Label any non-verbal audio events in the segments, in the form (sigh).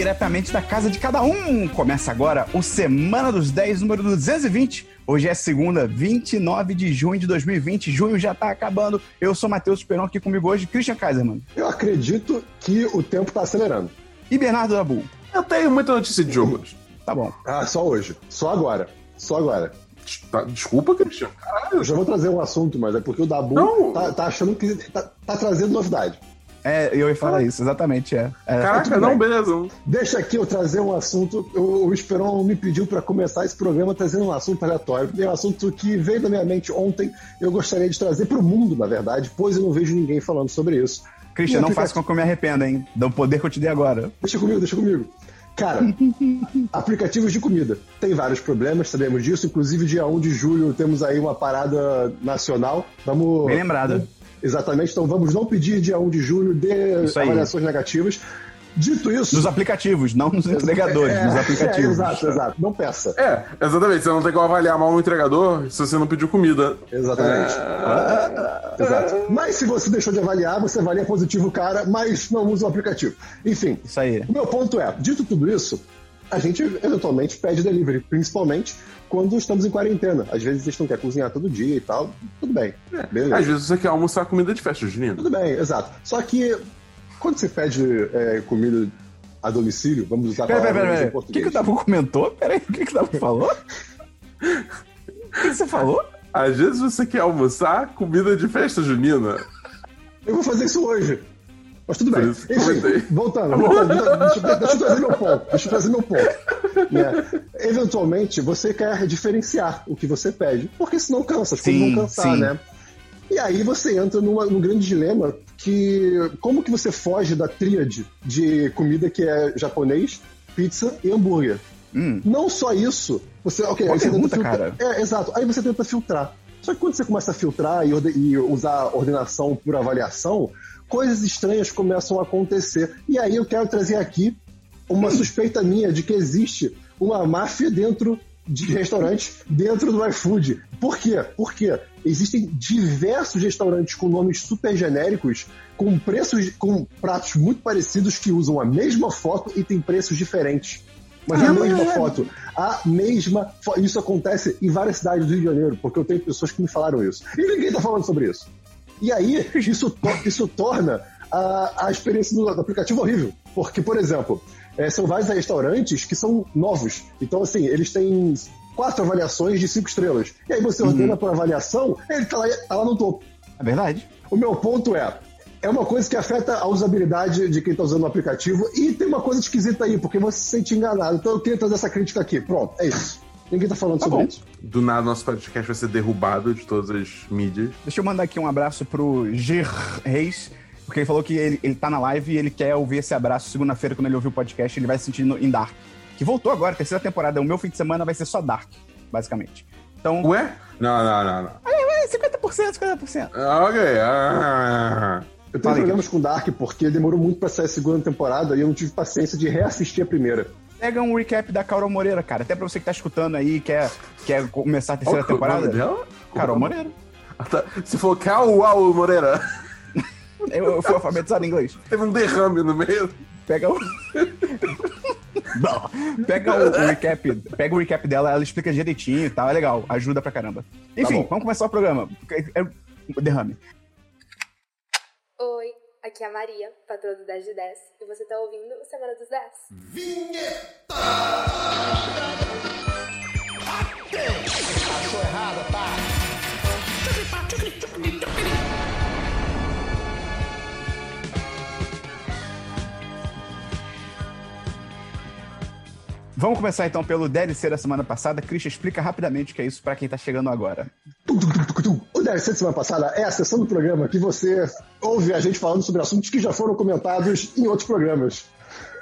diretamente da casa de cada um. Começa agora o Semana dos 10, número 220. Hoje é segunda, 29 de junho de 2020. Junho já tá acabando. Eu sou Matheus Esperon, aqui comigo hoje, Christian Kaiserman. Eu acredito que o tempo tá acelerando. E Bernardo Dabu. Eu tenho muita notícia de jogo hoje. Tá bom. Ah, só hoje. Só agora. Só agora. Tá, desculpa, Christian. Caralho. Eu já vou trazer um assunto, mas é porque o Dabu tá, tá achando que tá, tá trazendo novidade. É, eu ia falar isso, exatamente, é. é Caraca, não, bem. beleza. Deixa aqui eu trazer um assunto. O, o Esperon me pediu para começar esse programa trazendo um assunto aleatório. É um assunto que veio da minha mente ontem. Eu gostaria de trazer para o mundo, na verdade, pois eu não vejo ninguém falando sobre isso. Christian, não faça com que eu me arrependa, hein? Do poder que eu te dei agora. Deixa comigo, deixa comigo. Cara, (laughs) aplicativos de comida. Tem vários problemas, sabemos disso. Inclusive, dia 1 de julho temos aí uma parada nacional. Vamos. Bem lembrado. Exatamente, então vamos não pedir dia 1 de julho de avaliações negativas. Dito isso. Nos aplicativos, não nos (laughs) entregadores, É, nos é, aplicativos. exato, exato. Não peça. É, exatamente. Você não tem como avaliar mal um entregador se você não pediu comida. Exatamente. Exato. Mas se você deixou de avaliar, você avalia positivo o cara, mas não usa o aplicativo. Enfim, Isso aí. o meu ponto é, dito tudo isso, a gente eventualmente pede delivery, principalmente quando estamos em quarentena. Às vezes gente não quer cozinhar todo dia e tal. Tudo bem. Beleza. Às vezes você quer almoçar comida de festa junina. Tudo bem, exato. Só que quando você pede é, comida a domicílio, vamos usar Pera, pera, palavras pera, em pera. O que, português. que o Dabu comentou? Pera aí, o que, que o Dabu falou? O que, que você falou? Às vezes você quer almoçar comida de festa junina. Eu vou fazer isso hoje. Mas tudo bem. Enfim, voltando, voltando deixa, eu- deixa eu trazer meu ponto. Deixa eu trazer meu ponto. Né? Eventualmente, você quer diferenciar o que você pede, porque senão cansa, as coisas vão cansar, sim. né? E aí você entra numa- num grande dilema que como que você foge da tríade de comida que é japonês, pizza e hambúrguer? Hum, Não só isso, você, ok, Boa aí você pergunta, tenta filtrar. É, exato. Aí você tenta filtrar. Só que quando você começa a filtrar e, orde- e usar ordenação por avaliação, coisas estranhas começam a acontecer. E aí eu quero trazer aqui uma suspeita minha de que existe uma máfia dentro de restaurantes dentro do iFood. Por quê? Porque existem diversos restaurantes com nomes super genéricos, com preços, com pratos muito parecidos que usam a mesma foto e tem preços diferentes. Mas a Ah, mesma é. foto. A mesma fo- Isso acontece em várias cidades do Rio de Janeiro, porque eu tenho pessoas que me falaram isso. E ninguém tá falando sobre isso. E aí, isso, to- isso torna a, a experiência do, do aplicativo horrível. Porque, por exemplo, eh, são vários restaurantes que são novos. Então, assim, eles têm quatro avaliações de cinco estrelas. E aí você ordena por avaliação, ele tá lá, tá lá no topo. é verdade. O meu ponto é. É uma coisa que afeta a usabilidade de quem está usando o aplicativo e tem uma coisa esquisita aí, porque você se sente enganado. Então eu queria trazer essa crítica aqui. Pronto, é isso. Ninguém tá falando Tá sobre bom. isso. Do nada, nosso podcast vai ser derrubado de todas as mídias. Deixa eu mandar aqui um abraço pro Ger Reis, porque ele falou que ele, ele tá na live e ele quer ouvir esse abraço segunda-feira, quando ele ouvir o podcast, ele vai se sentir no- em Dark. Que voltou agora, terceira temporada. O meu fim de semana vai ser só Dark, basicamente. Então, Ué? Não, não, não, não. é 50%, 50%. Ah, Ok. Ah. Eu tenho Fala aí, problemas com Dark porque demorou muito pra sair a segunda temporada e eu não tive paciência de reassistir a primeira. Pega um recap da Carol Moreira, cara. Até pra você que tá escutando aí e quer, quer começar a terceira é o nome temporada. dela? Carol Moreira. Tá. Você falou Cal Uau Moreira. (laughs) Eu, eu fui alfabetizado em inglês. Teve um derrame no meio. Pega o. (laughs) Não. Pega o, o recap, pega o recap dela, ela explica direitinho e tal, é legal, ajuda pra caramba. Enfim, bom. vamos começar o programa. É, é- derrame. Oi, aqui é a Maria, patroa do 10 de 10, e você tá ouvindo o Semana dos 10. Vamos começar então pelo DLC da semana passada. Christian, explica rapidamente o que é isso pra quem tá chegando agora. O DLC de semana passada é a sessão do programa que você ouve a gente falando sobre assuntos que já foram comentados em outros programas.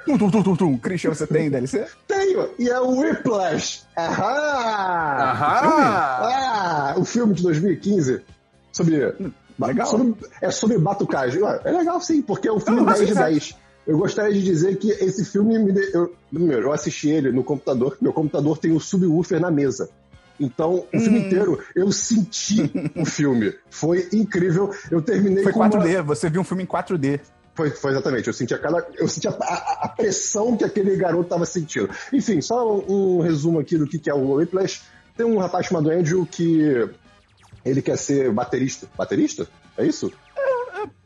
Tum, tum, tum, tum, tum. Christian, você tem DLC? Tenho, e é o Whiplash. Ahá! Ahá! Ah, o filme de 2015 sobre. Legal. sobre- é sobre batucagem. É legal sim, porque é um filme Não, mas 10 de exato. 10. Eu gostaria de dizer que esse filme me. de- Eu, primeiro, eu assisti ele no computador, meu computador tem um subwoofer na mesa. Então, o filme inteiro, eu senti o filme. Foi incrível. Eu terminei Foi com uma- 4D, você viu um filme em 4D. Foi, foi exatamente. Eu senti, a, cada, eu senti a, a, a pressão que aquele garoto estava sentindo. Enfim, só um, um, resumo aqui do que, que é o Whiplash. Tem um rapaz chamado Andrew que ele quer ser baterista. Baterista? É isso?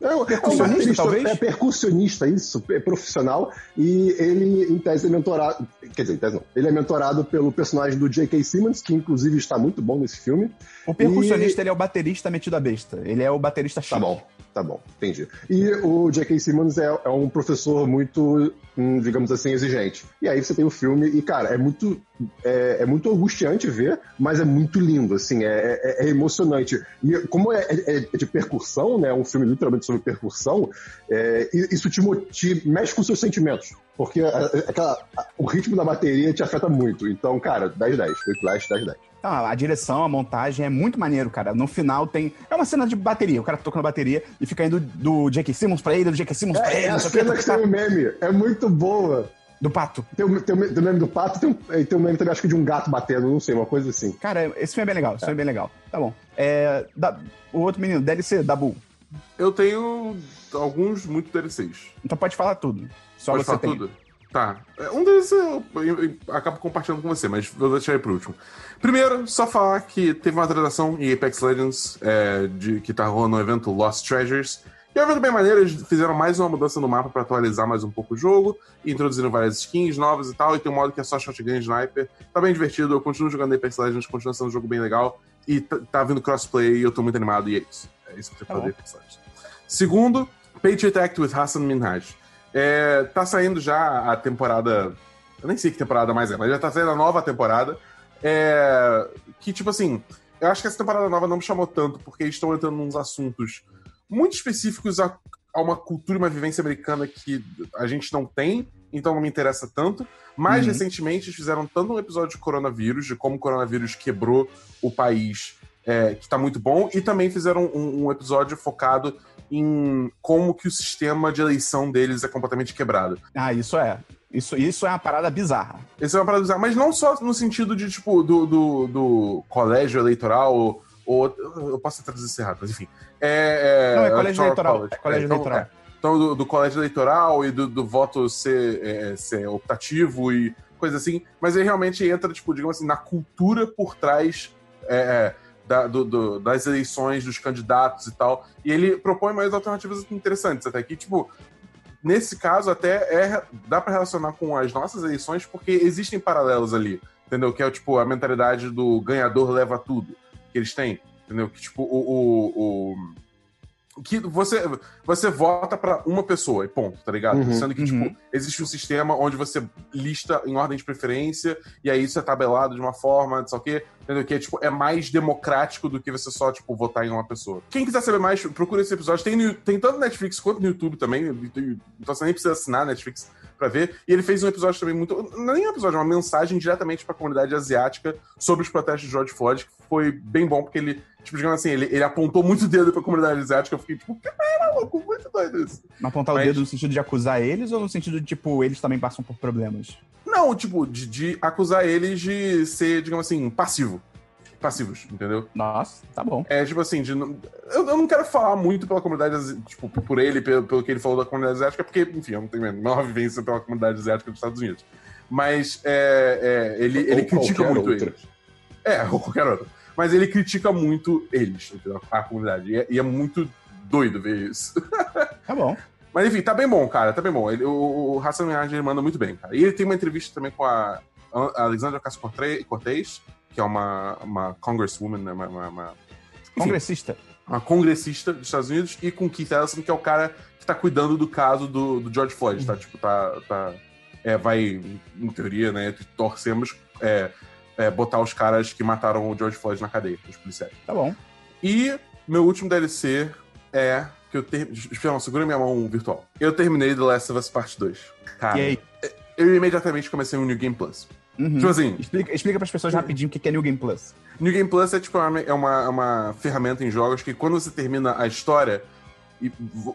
É, é, percussionista, é talvez? É percussionista, isso, é profissional. E ele, em tese, é mentorado. Quer dizer, em tese não. Ele é mentorado pelo personagem do J.K. Simmons, que inclusive está muito bom nesse filme. O percussionista, e... ele é o baterista metido a besta. Ele é o baterista chato. Tá bom. Tá bom, entendi. E o J.K. Simmons é, é, um professor muito, hum, digamos assim, exigente. E aí você tem o filme e, cara, é muito, é, é muito angustiante ver, mas é muito lindo, assim, é, é, é emocionante. E como é, é, é, de percussão, né, um filme literalmente sobre percussão, isso te, te mexe com seus sentimentos. Porque aquela, o ritmo da bateria te afeta muito. Então, cara, 10-10. Foi Flash 10-10. Então, a direção, a montagem é muito maneiro, cara. No final tem. É uma cena de bateria. O cara tocando bateria e fica indo do J.K. Simmons pra ele, do J.K. Simmons pra é, ele. É a cena que tem o meme. É muito boa. Do pato. Tem o, tem, o, tem o meme do pato tem, um, tem o meme também, acho que de um gato batendo, não sei, uma coisa assim. Cara, esse filme é bem legal. Esse filme é bem legal. Tá bom. É, da, o outro menino, DLC, Dabu. Eu tenho alguns muito DLCs. Então pode falar tudo. Só pode você falar tem. tudo? Tá. É, um deles eu, eu, eu, acabo compartilhando com você, mas vou deixar aí pro último. Primeiro, só falar que teve uma atualização em Apex Legends é, de, que tá rolando no evento Lost Treasures. E é um evento bem maneiro, eles fizeram mais uma mudança no mapa para atualizar mais um pouco o jogo, introduziram várias skins novas e tal, e tem um modo que é só shotgun sniper. Tá bem divertido, eu continuo jogando Apex Legends, continua sendo um jogo bem legal, e tá, tá vindo crossplay e eu tô muito animado, e é isso. É isso que eu tenho pra tá Apex Legends. Segundo, Patriot Act with Hassan Minhaj. É, tá saindo já a temporada. Eu nem sei que temporada mais é, mas já tá saindo a nova temporada. É, que, tipo assim, eu acho que essa temporada nova não me chamou tanto, porque eles estão entrando nos assuntos muito específicos a, a, uma cultura e uma vivência americana que a gente não tem, então não me interessa tanto. Mais uhum. recentemente, eles fizeram tanto um episódio de coronavírus, de como o coronavírus quebrou o país, é, que tá muito bom, e também fizeram um, um episódio focado em como que o sistema de eleição deles é completamente quebrado. Ah, isso é. Isso, isso é uma parada bizarra. Isso é uma parada bizarra, mas não só no sentido de, tipo, do, do, do colégio eleitoral, ou, Eu posso traduzir isso errado, mas enfim. É, é, não, é colégio eleitoral. College. É colégio então, eleitoral. É. Então, do, do, colégio eleitoral e do, do voto ser, é, ser optativo e coisa assim. Mas ele realmente entra, tipo, digamos assim, na cultura por trás é, é da, do, do, das eleições, dos candidatos e tal. E ele propõe mais alternativas interessantes, até que, tipo, nesse caso, até é, dá para relacionar com as nossas eleições, porque existem paralelos ali, entendeu? Que é, tipo, a mentalidade do ganhador leva tudo que eles têm, entendeu? Que, tipo, o, o, o que você, você vota para uma pessoa e ponto, tá ligado? Uhum, Sendo que, tipo, uhum. tipo, existe um sistema onde você lista em ordem de preferência e aí isso é tabelado de uma forma, não sei o quê, entendeu? Que é, tipo, é mais democrático do que você só, tipo, votar em uma pessoa. Quem quiser saber mais, procura esse episódio. Tem, no, tem tanto Netflix quanto no YouTube também, então você nem precisa assinar a Netflix para ver. E ele fez um episódio também muito. Não é nem um episódio, é uma mensagem diretamente para a comunidade asiática sobre os protestos de George Floyd, que foi bem bom, porque ele, tipo, digamos assim, ele, ele apontou muito o dedo para a comunidade asiática. Eu fiquei, tipo, cara, louco, muito doido isso. Mas apontar Mas... o dedo no sentido de acusar eles ou no sentido de, tipo, eles também passam por problemas? Não, tipo, de, de acusar eles de ser, digamos assim, passivo passivos, entendeu? Nossa, tá bom. É tipo assim, de, eu, eu não quero falar muito pela comunidade, tipo, por ele, pelo, pelo que ele falou da comunidade asiática, porque, enfim, eu não tenho a menor (laughs) vivência pela comunidade asiática dos Estados Unidos. Mas é, é, ele, ele critica muito outra. eles. É, (laughs) ou qualquer outro. Mas ele critica muito eles, entendeu? A comunidade. E é, e é muito doido ver isso. (laughs) Tá bom. Mas enfim, tá bem bom, cara, tá bem bom. Ele, o, o Hassan Minhaj, ele manda muito bem, cara. E ele tem uma entrevista também com a Alexandra Ocasio-Cortez, que é uma, uma congresswoman, né? Uma, uma, uma enfim, congressista. Uma congressista dos Estados Unidos, e com Keith Ellison, que é o cara que tá cuidando do caso do, do George Floyd, tá? Uhum. Tipo, tá. tá é, vai, em teoria, né? Torcemos é, é, botar os caras que mataram o George Floyd na cadeia, os policiais. Tá bom. E meu último DLC é que eu ter... Espera, segura minha mão virtual. Eu terminei The Last of Us Part 2. Cara, e aí? eu imediatamente comecei um New Game Plus. Uhum. Tipo assim. Explica, explica para as pessoas rapidinho o que é New Game Plus. New Game Plus é tipo uma, é uma, uma ferramenta em jogos que quando você termina a história,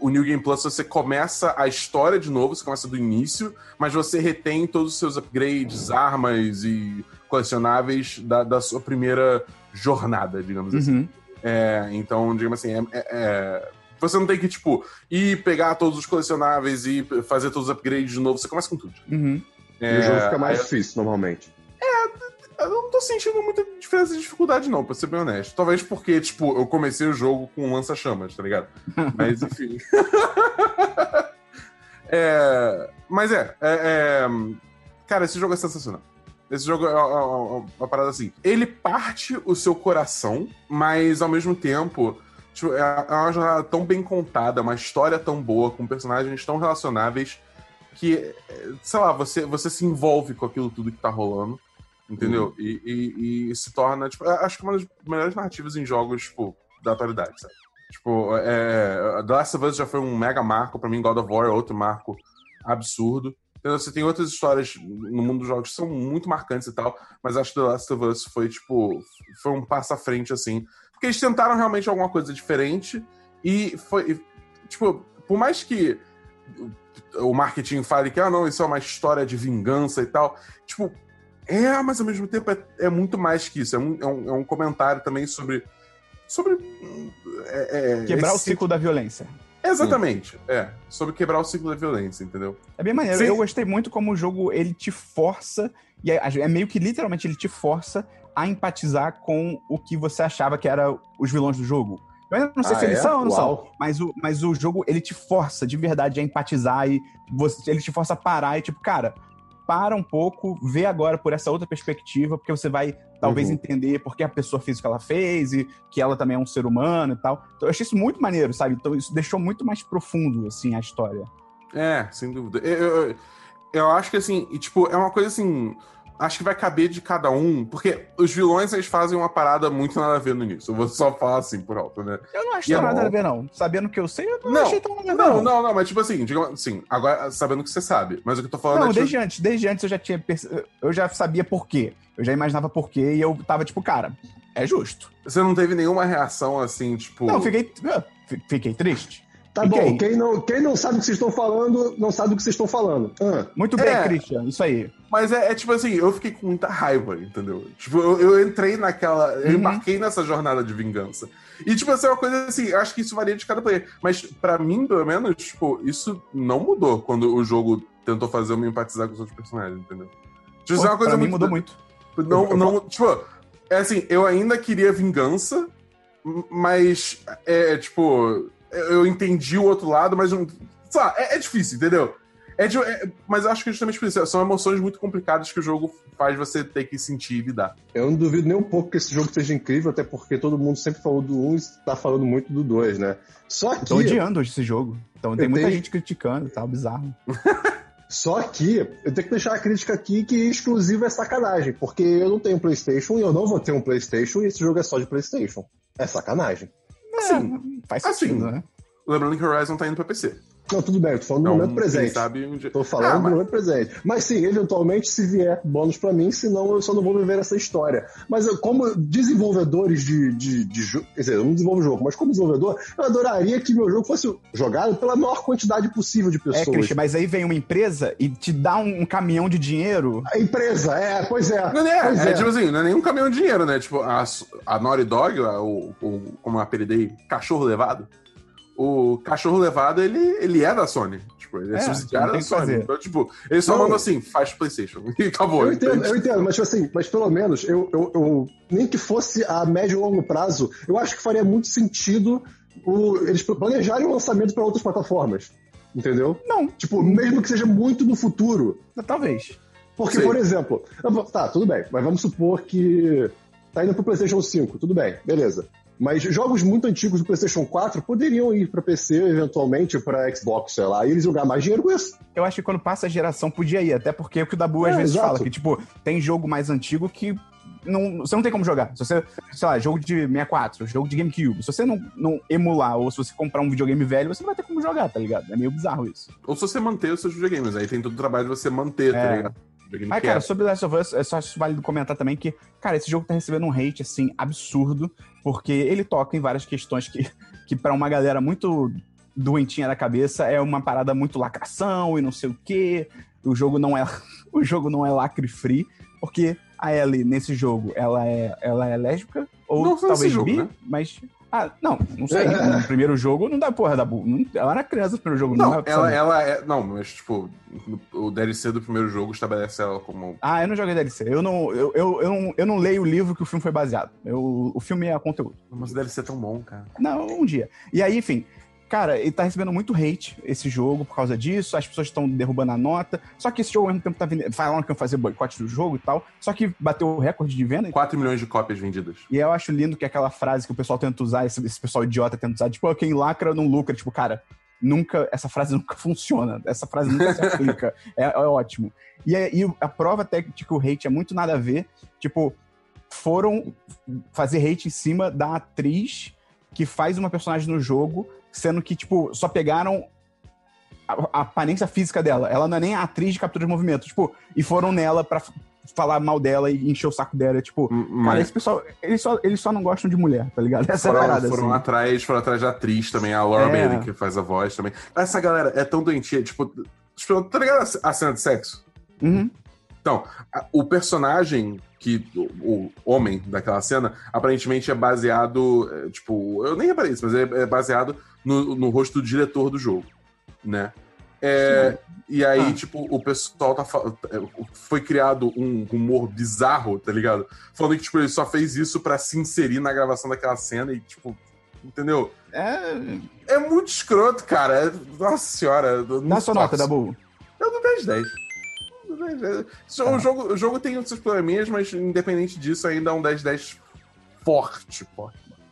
o New Game Plus você começa a história de novo, você começa do início, mas você retém todos os seus upgrades, armas e colecionáveis da, da sua primeira jornada, digamos assim. uhum. assim. É, então, digamos assim, é, é, é Você não tem que, tipo, ir pegar todos os colecionáveis e fazer todos os upgrades de novo. Você começa com tudo. Uhum. É, e o jogo fica mais difícil, normalmente. É, eu não tô sentindo muita diferença de dificuldade, não, pra ser bem honesto. Talvez porque, tipo, eu comecei o jogo com lança-chamas, tá ligado? (laughs) Mas, enfim. (laughs) é, mas é, é, é, Cara, esse jogo é sensacional. Esse jogo é uma, uma, parada assim. Ele parte o seu coração, mas ao mesmo tempo. Tipo, é, é uma jornada tão bem contada, uma história tão boa, com personagens tão relacionáveis, que, sei lá, você, você se envolve com aquilo tudo que tá rolando. Entendeu? Uhum. E, e, e, se torna, tipo, acho que uma das melhores narrativas em jogos, tipo, da atualidade, sabe? Tipo, é, The Last of Us já foi um mega marco, para mim God of War é outro marco absurdo. Entendeu? Você tem outras histórias no mundo dos jogos que são muito marcantes e tal, mas acho que The Last of Us foi, tipo, foi um passo à frente, assim. Porque eles tentaram realmente alguma coisa diferente e foi, tipo, por mais que o marketing fale que, ah, não, isso é uma história de vingança e tal, tipo, é, mas ao mesmo tempo é, é muito mais que isso. É um, é um, é um comentário também sobre. sobre é, é Quebrar o ciclo da violência. Exatamente, Sim. é. Sobre quebrar o ciclo da violência, entendeu? É bem maneiro. Sim. Eu gostei muito como o jogo ele te força, e é, é, meio que literalmente ele te força a empatizar com o que você achava que era os vilões do jogo. Eu ainda não sei ah, se eles é? são ou não Uau. são, mas o, mas o jogo ele te força de verdade a empatizar e você, ele te força a parar e tipo, cara, para um pouco, vê agora por essa outra perspectiva, porque você vai talvez uhum. entender por que a pessoa fez o que ela fez e que ela também é um ser humano e tal. Então eu achei isso muito maneiro, sabe? Então isso deixou muito mais profundo, assim, a história. É, sem dúvida. Eu, eu, eu acho que, assim, e, tipo, é uma coisa assim acho que vai caber de cada um, porque os vilões eles fazem uma parada muito nada a ver no início. Eu vou só falar assim por alto, né? Eu não acho nada a ver, não. Sabendo que eu sei, eu não, não achei tão nada a ver. Não, não, não, mas tipo assim, digamos assim, agora sabendo que você sabe. Mas o que eu tô falando não, é. Não, desde tipo... antes, desde antes eu já tinha. Eu já sabia por quê. Eu já imaginava por quê e eu tava tipo, cara, é justo. Você não teve nenhuma reação assim, tipo. Não, fiquei. Fiquei triste. Tá bom, quem não, quem não sabe o que vocês estão falando, não sabe o que vocês estão falando. Ah. Muito bem, é, Christian, isso aí. Mas é, é, tipo assim, eu fiquei com muita raiva, entendeu? Tipo, eu, eu entrei naquela. Eu uhum. embarquei nessa jornada de vingança. E, tipo, assim, é uma coisa assim, acho que isso varia de cada player. Mas, para mim, pelo menos, tipo, isso não mudou quando o jogo tentou fazer eu me empatizar com os outros personagens, entendeu? Tipo, Pô, é uma coisa pra muito. Mim mudou muito. Não, eu, eu não, tipo, é assim, eu ainda queria vingança, mas é tipo eu entendi o outro lado, mas não. Sabe, é, é difícil, entendeu? É, de, é, mas acho que justamente por isso, são emoções muito complicadas que o jogo faz você ter que sentir e lidar. Eu não duvido nem um pouco que esse jogo seja incrível, até porque todo mundo sempre falou do 1 e está falando muito do 2, né? Só que. Tô odiando hoje esse jogo. Então tem muita tenho... gente criticando, tá bizarro. (laughs) Só que eu tenho que deixar a crítica aqui que exclusivo é sacanagem, porque eu não tenho PlayStation e eu não vou ter um PlayStation e esse jogo é só de PlayStation. É sacanagem. Assim, faz sentido, assim, né? Lembrando que Horizon tá indo pra PC. Não, tudo bem, eu tô falando então, no momento presente. Sabe um Tô falando ah, mas... no momento presente. Mas sim, eventualmente, se vier bônus para mim, senão eu só não vou viver essa história. Mas eu, como desenvolvedores de, de, de jogo, quer dizer, eu não desenvolvo jogo, mas como desenvolvedor, eu adoraria que meu jogo fosse jogado pela maior quantidade possível de é, pessoas. É, Christian, mas aí vem uma empresa e te dá um, um caminhão de dinheiro. A empresa, é, pois é. Não é, pois é, é, tipo assim, não é nenhum caminhão de dinheiro, né? Tipo, a, a Naughty Dog, o, o, como eu apelidei, cachorro levado, o cachorro levado, ele, ele é da Sony. Tipo, ele é, é subsidiário da Sony. Então, tipo, ele só manda assim, faz Playstation. (laughs) E acabou. Eu entendo, eu entendo, mas tipo assim, mas pelo menos, eu, eu, eu, nem que fosse a médio e longo prazo, eu acho que faria muito sentido o, eles planejarem o lançamento para outras plataformas. Entendeu? Não. Tipo, mesmo que seja muito no futuro. Talvez. Porque, Sim. por exemplo, tá, tudo bem, mas vamos supor que tá indo pro PlayStation 5, tudo bem, beleza. Mas jogos muito antigos do PlayStation 4 poderiam ir para PC, eventualmente para Xbox, sei lá, e eles jogar mais dinheiro com isso. Eu acho que quando passa a geração podia ir, até porque é o que o Dabu é, às vezes exato. fala, que tipo, tem jogo mais antigo que não, você não tem como jogar. Se você, sei lá, jogo de 64, jogo de GameCube, se você não, não emular ou se você comprar um videogame velho, você não vai ter como jogar, tá ligado? É meio bizarro isso. Ou se você manter os seus videogames, aí tem todo o trabalho de você manter, tá é. tá ligado? Mas, cara, sobre Last of Us, é só válido comentar também que, cara, esse jogo tá recebendo um hate, assim, absurdo, porque ele toca em várias questões que, (laughs) que para uma galera muito doentinha da cabeça é uma parada muito lacração e não sei o quê. O jogo não é, (laughs) o jogo não é lacre free, porque a Ellie nesse jogo, ela é, ela é lésbica ou não talvez jogo, bi, né? mas Ah, não, não sei. (laughs) No primeiro jogo não dá porra da Bu. Ela era criança no primeiro jogo, Não, não, é ela, ela é. Não, mas, tipo, o DLC do primeiro jogo estabelece ela como. Ah, eu não joguei DLC. Eu não, eu, eu, eu, não, eu não leio o livro que o filme foi baseado. Eu, o filme é conteúdo. Mas o DLC é tão bom, cara. Não, um dia. E aí, enfim. Cara, ele tá recebendo muito hate, esse jogo, por causa disso. As pessoas estão derrubando a nota. Só que esse jogo, ao mesmo tempo, tá vendendo. Falaram que iam fazer boicote do jogo e tal. Só que bateu o recorde de venda. 4 milhões de cópias vendidas. E eu acho lindo que é aquela frase que o pessoal tenta usar, esse, esse pessoal idiota tenta usar, tipo, "Ah, quem lacra não lucra. Tipo, cara, nunca. Essa frase (laughs) nunca funciona. Essa frase nunca se aplica. É, é ótimo. E, é- e a prova até de que o hate é muito nada a ver. Tipo, foram fazer hate em cima da atriz que faz uma personagem no jogo, sendo que, tipo, só pegaram a, a aparência física dela. Ela não é nem a atriz de captura de movimento. Tipo, e foram nela pra f- falar mal dela e encher o saco dela. Tipo, Cara, Mas esse pessoal, eles só, eles só não gostam de mulher, tá ligado? Essa é a foram, parada, foram assim. atrás, foram atrás da atriz também, a Laura É. Bailey, que faz a voz também. Essa galera é tão doentia, tipo, tipo, tá ligado a cena de sexo? Uhum. A- O personagem que. O, o homem daquela cena, aparentemente é baseado. é, Tipo, eu nem reparei isso, mas é, é baseado no, no rosto do diretor do jogo, né? É, e aí, Ah. tipo, o pessoal tá é, Foi criado um humor bizarro, tá ligado? Falando que, tipo, ele só fez isso pra se inserir na gravação daquela cena e, tipo. Entendeu? É, É muito escroto, cara. É- nossa senhora. eu dá sua nota, posso. Dabu. Eu dou 10 10. O, jogo, o jogo tem os seus probleminhas, mas independente disso, ainda é um 10 10 forte, pô.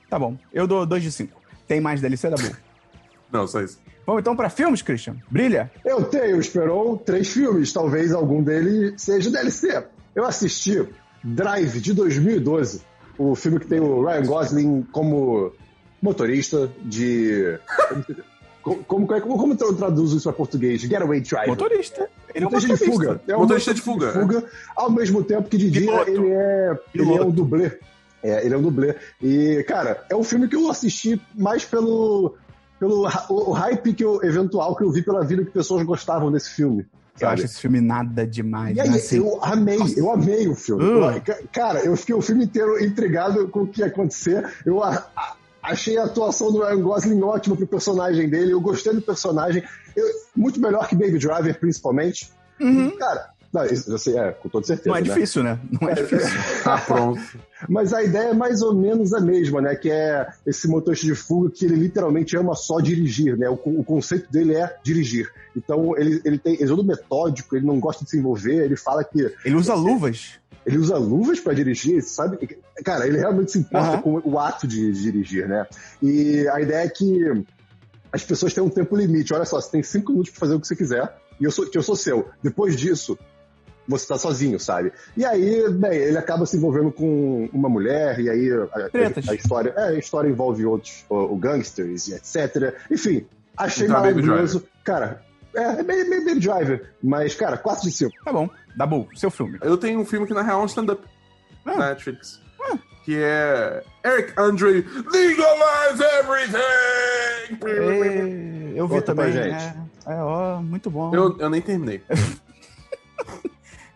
Tá bom. Eu dou 2 de 5. Tem mais DLC, Dabu? (laughs) Não, só isso. Vamos então pra filmes, Christian? Brilha? Eu tenho, Esperon, três filmes. Talvez algum deles seja DLC. Eu assisti Drive, de 2012. O filme que tem o Ryan Gosling como motorista de... (laughs) Como, como, como, como eu traduzo isso para português? Getaway Driver. Motorista. Ele é um motorista de motorista. fuga. É um Motorista de fuga, Ao mesmo tempo que de dia ele é, ele é um dublê. É, ele é um dublê. E, cara, é um filme que eu assisti mais pelo, pelo o, o hype que eu, eventual que eu vi pela vida que pessoas gostavam desse filme. Eu sabe? acho esse filme nada demais. E aí, né? Assim, eu amei, eu amei o filme. Uh. Eu- ca- Cara, eu fiquei o filme inteiro intrigado com o que ia acontecer. Eu a- a- achei a atuação do Ryan Gosling ótima pro personagem dele. Eu gostei do personagem. Eu- muito melhor que Baby Driver, principalmente. Uhum. Cara, não, isso, eu sei, é, com toda certeza. Não é né? difícil, né? Não é difícil. Tá pronto. (laughs) Mas a ideia é mais ou menos a mesma, né? Que é esse motorista de fuga que ele literalmente ama só dirigir, né? O, o conceito dele é dirigir. Então ele, ele tem. Ele é todo metódico, ele não gosta de se envolver, ele fala que Ele usa luvas. Ele usa luvas para dirigir, sabe? Cara, ele realmente se importa Aham. com o ato de dirigir, né? E a ideia é que as pessoas têm um tempo limite. Olha só, você tem cinco minutos para fazer o que você quiser e eu sou, que eu sou seu. Depois disso, você tá sozinho, sabe? E aí, bem, ele acaba se envolvendo com uma mulher e aí a, Tretas. a história, é, a história envolve outros, o, o gangsters e etc. Enfim, achei Então, maravilhoso. Cara, é, é meio, meio Baby Driver, mas, cara, 4 de 5. Tá bom. Dabu, seu filme. Eu tenho um filme que na real é um stand-up Ah. na Netflix. Que é Eric Andre Legalize Everything! É, eu vi Conta pra também. gente. É, é, ó, muito bom. Eu, eu nem terminei. (laughs)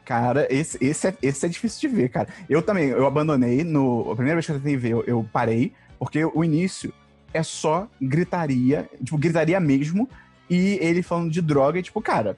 Cara, esse, esse, é, esse é difícil de ver, cara. Eu também, eu abandonei no. A primeira vez que eu tentei ver, eu, eu parei, porque o início é só gritaria, tipo, gritaria mesmo, e ele falando de droga, e tipo, cara,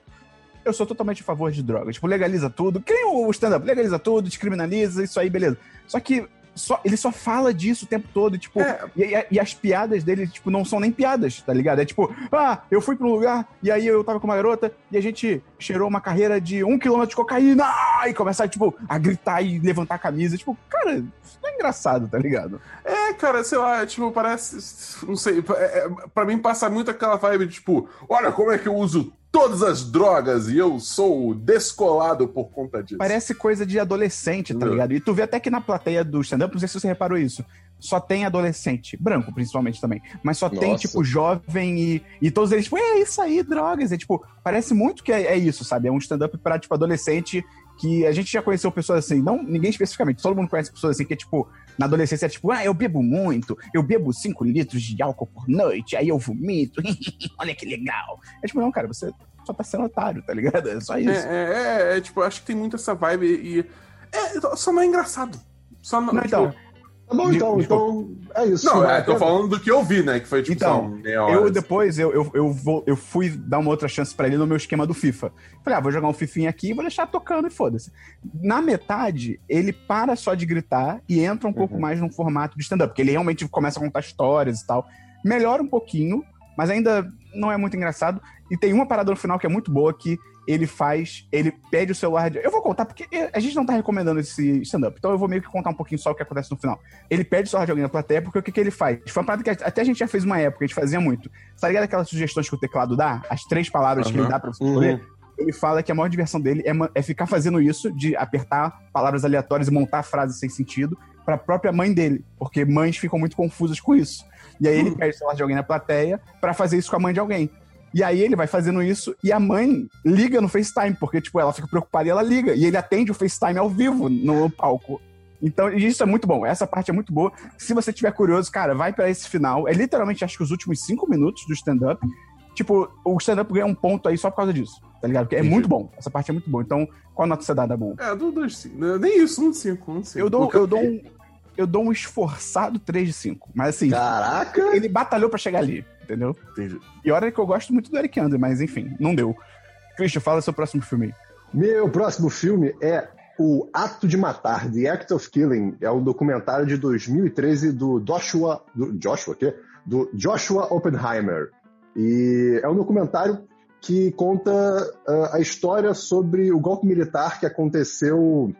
eu sou totalmente a favor de droga. Tipo, legaliza tudo. Que nem o stand-up, legaliza tudo, descriminaliza, isso aí, beleza. Só que só, ele só fala disso o tempo todo, tipo, É. e, e- as piadas dele, tipo, não são nem piadas, tá ligado? É tipo, ah, eu fui pra um lugar e aí eu tava com uma garota e a gente cheirou uma carreira de um quilômetro de cocaína e começar, tipo, a gritar e levantar a camisa. Tipo, cara, isso não é engraçado, tá ligado? É, cara, sei lá, tipo, parece. Não sei. É, é, pra mim passa muito aquela vibe tipo, olha como é que eu uso todas as drogas e eu sou descolado por conta disso. Parece coisa de adolescente, tá ligado? E tu vê até que na plateia do stand-up, não sei se você reparou isso, só tem adolescente, branco principalmente também, mas só tem, Nossa. tipo, jovem e, e todos eles, tipo, é isso aí, drogas. É tipo, parece muito que é, é isso, sabe? É um stand-up pra, tipo, adolescente que a gente já conheceu pessoas assim, não ninguém especificamente, todo mundo conhece pessoas assim que tipo, na adolescência é tipo, ah, eu bebo muito, eu bebo 5 litros de álcool por noite, aí eu vomito, (laughs) olha que legal. É tipo, não, cara, você só tá sendo otário, tá ligado? É só isso. É, é, é, é, tipo, acho que tem muito essa vibe e. É, só não é engraçado. Só não. Não, tipo, então, Tá bom, então, então é isso. Não, é, tô falando do que eu vi, né? Que foi tipo Então, só. Eu assim. depois, eu, eu, eu, vou, eu fui dar uma outra chance pra ele no meu esquema do FIFA. Falei, ah, vou jogar um fifinha aqui e vou deixar tocando e foda-se. Na metade, ele para só de gritar e entra um pouco mais num formato de stand-up, porque ele realmente começa a contar histórias e tal. Melhora um pouquinho, mas ainda não é muito engraçado. E tem uma parada no final que é muito boa que ele faz, ele pede o celular de. Eu vou contar, porque a gente não tá recomendando esse stand-up, então eu vou meio que contar um pouquinho só o que acontece no final. Ele pede o celular de alguém na plateia, porque o que, que ele faz? Foi uma parada que até a gente já fez uma época, a gente fazia muito. Tá ligado aquelas sugestões que o teclado dá? As três palavras que Aham. ele dá pra você Uhum. escolher? Ele fala que a maior diversão dele é, é ficar fazendo isso, de apertar palavras aleatórias e montar frases sem sentido, pra própria mãe dele, porque mães ficam muito confusas com isso. E aí ele Uhum. pede o celular de alguém na plateia pra fazer isso com a mãe de alguém. E aí ele vai fazendo isso e a mãe liga no FaceTime, porque, tipo, ela fica preocupada e ela liga. E ele atende o FaceTime ao vivo no palco. Então, e isso é muito bom. Essa parte é muito boa. Se você tiver curioso, cara, vai pra esse final. É literalmente, acho que os últimos cinco minutos do stand-up. Tipo, o stand-up ganha um ponto aí só por causa disso, tá ligado? Porque é Entendi. muito bom. Essa parte é muito boa. Então, qual nota você dá, da bom? É, do 2 Nem isso, um de 5. Um de cinco. Eu dou, Porque eu dou um. Eu dou um esforçado 3 de 5. Mas assim, Caraca! ele batalhou pra chegar ali, entendeu? E olha que eu gosto muito do Eric Andre, mas enfim, não deu. Christian, fala seu próximo filme aí. Meu próximo filme é O Ato de Matar, The Act of Killing. É um documentário de 2013 do Joshua. Do Joshua, quê? Do Joshua Oppenheimer. E é um documentário que conta ah, a história sobre o golpe militar que aconteceu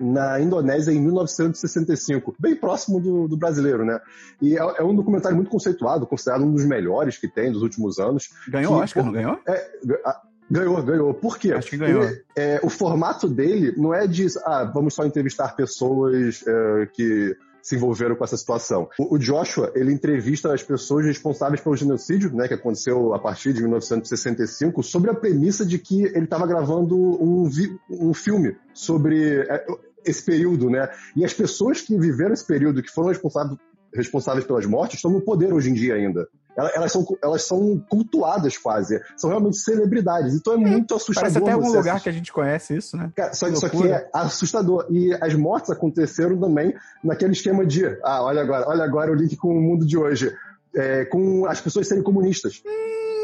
na Indonésia em 1965, bem próximo do, do brasileiro, né? E é, é um documentário muito conceituado, considerado um dos melhores que tem dos últimos anos. Ganhou Que- Oscar, não ganhou? É, a- ganhou, ganhou. Por quê? Acho que ganhou. Ele- é, o formato dele não é de, ah, vamos só entrevistar pessoas é, que se envolveram com essa situação. O, o Joshua, ele entrevista as pessoas responsáveis pelo genocídio, né, que aconteceu a partir de 1965, sobre a premissa de que ele estava gravando um, um filme sobre é, esse período, né? E as pessoas que viveram esse período, que foram responsáveis responsáveis pelas mortes estão no poder hoje em dia ainda. Ela- Elas são, elas são cultuadas quase. São realmente celebridades. Então é muito assustador. Parece até algum lugar assistir. que a gente conhece isso, né? Cara, só, Que só que é assustador. E as mortes aconteceram também naquele esquema de. Ah, olha agora, olha agora o link com o mundo de hoje. É, com as pessoas serem comunistas.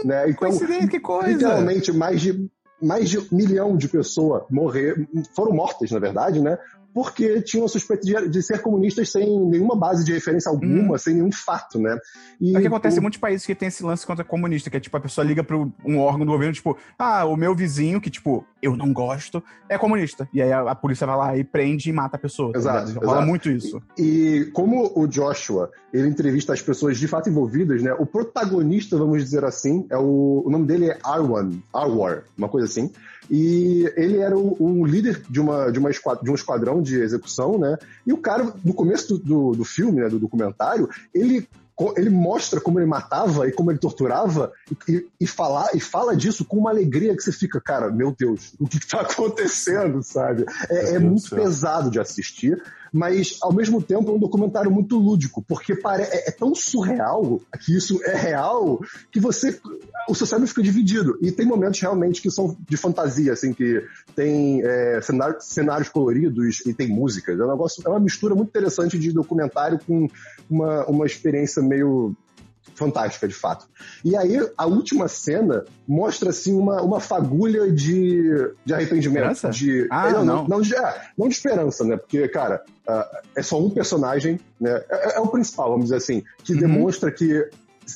né? Então, que coisa! literalmente, mais de, mais de um milhão de pessoas morrer, foram mortas, na verdade, né? Porque tinham a suspeita de, de ser comunistas sem nenhuma base de referência alguma, sem nenhum fato, né? E É o que acontece o- em muitos países que tem esse lance contra comunista, que é tipo, a pessoa liga para um órgão do governo, tipo, ah, o meu vizinho, que, tipo, eu não gosto, é comunista. E aí a, a polícia vai lá e prende e mata a pessoa. tá Exato? Rola exato. muito isso. E como o Joshua, ele entrevista as pessoas de fato envolvidas, né? O protagonista, vamos dizer assim, é o, o nome dele é Arwan, Arwar, uma coisa assim. E ele era o, o líder de, uma, de, uma esquad- de um esquadrão de execução, né? E o cara, no começo do, do, do filme, né, do documentário, ele ele mostra como ele matava e como ele torturava e, e, falar, e fala disso com uma alegria que você fica, cara, meu Deus, o que está (laughs) acontecendo, sabe? É, é muito pesado de assistir, mas ao mesmo tempo é um documentário muito lúdico, porque é, é tão surreal que isso é real que você. O seu cérebro fica dividido. E tem momentos realmente que são de fantasia, assim, que tem é, cenário- cenários coloridos e tem músicas. É um negócio, é uma mistura muito interessante de documentário com uma, uma experiência meio fantástica, de fato. E aí, a última cena mostra, assim, uma, uma fagulha de, de arrependimento. Esperança? De, Ah, é, não, não. não, de, é, não de esperança, né? Porque, cara, ah, é só um personagem, né? É, é o principal, vamos dizer assim, que Uhum. demonstra que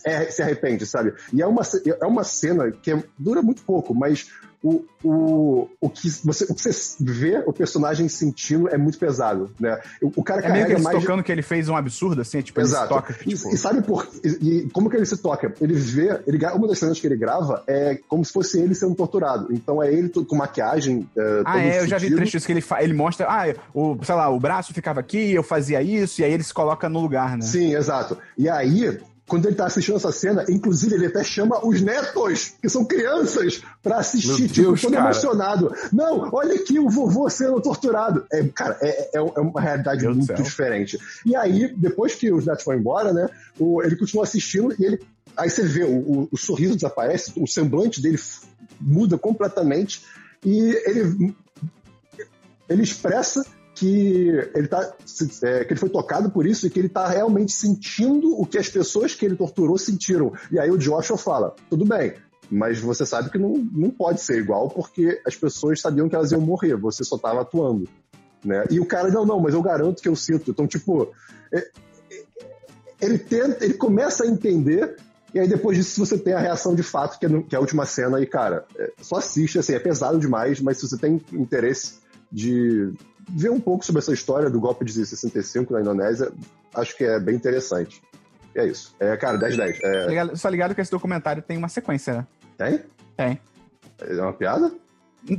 é- se arrepende, sabe? E é uma, é uma cena que é- dura muito pouco, mas o, o, o, que você, o que você vê o personagem sentindo é muito pesado, né? O, o cara É meio que ele mais tocando que ele fez um absurdo, assim, é tipo, Exato. toca, E- tipo... E, sabe por e, e como que ele se toca? Ele vê, ele, uma das cenas que ele grava é como se fosse ele sendo torturado. Então é ele com maquiagem. é, Ah, é, eu já vi trechos que ele, fa- ele mostra, ah, o, sei lá, o braço ficava aqui, eu fazia isso, e aí ele se coloca no lugar, né? Sim, exato. E aí, quando ele tá assistindo essa cena, inclusive ele até chama os netos, que são crianças, pra assistir, Meu tipo, Deus, todo cara. emocionado. Não, olha aqui o vovô sendo torturado. É, cara, é, é, é uma realidade Meu muito céu. diferente. E aí, depois que os netos foram embora, né, o- ele continua assistindo e ele. Aí você vê, o, o- o sorriso desaparece, o semblante dele muda completamente e ele, ele expressa que ele tá. É, que ele foi tocado por isso e que ele tá realmente sentindo o que as pessoas que ele torturou sentiram. E aí o Joshua fala: tudo bem, mas você sabe que não, não pode ser igual porque as pessoas sabiam que elas iam morrer, você só estava atuando. Né? E o cara, não, não, mas eu garanto que eu sinto. Então, tipo, é, é, ele tenta, ele começa a entender, e aí depois disso você tem a reação de fato, que é, que é a última cena, e cara, é, só assiste, assim, é pesado demais, mas se você tem interesse de ver um pouco sobre essa história do golpe de 65 na Indonésia, acho que é bem interessante. E é isso. É, cara, 10-10. É... Só ligado que esse documentário tem uma sequência, né? Tem? Tem. É uma piada?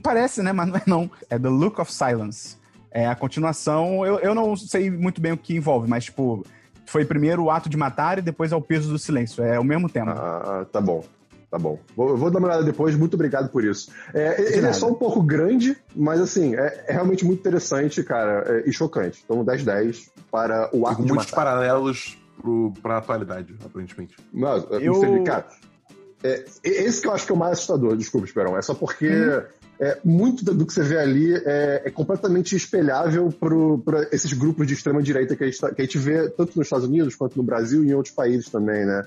Parece, né? Mas não é não. É The Look of Silence. É a continuação. Eu, eu não sei muito bem o que envolve, mas, tipo, foi primeiro o ato de matar e depois é o peso do silêncio. É o mesmo tema. Ah, tá bom. Tá bom. Vou, vou dar uma olhada depois. Muito obrigado por isso. É, ele é só um pouco grande, mas assim, é, é realmente muito interessante, cara, é, e chocante. Então, 10-10 para o ato de muitos matar. paralelos pro, pra atualidade, aparentemente. Não, eu... cara, é, esse que eu acho que é o mais assustador, desculpa, Esperão. É só porque hum. é, muito do que você vê ali é, é completamente espelhável para esses grupos de extrema-direita que, tá, que, a gente vê tanto nos Estados Unidos quanto no Brasil e em outros países também, né?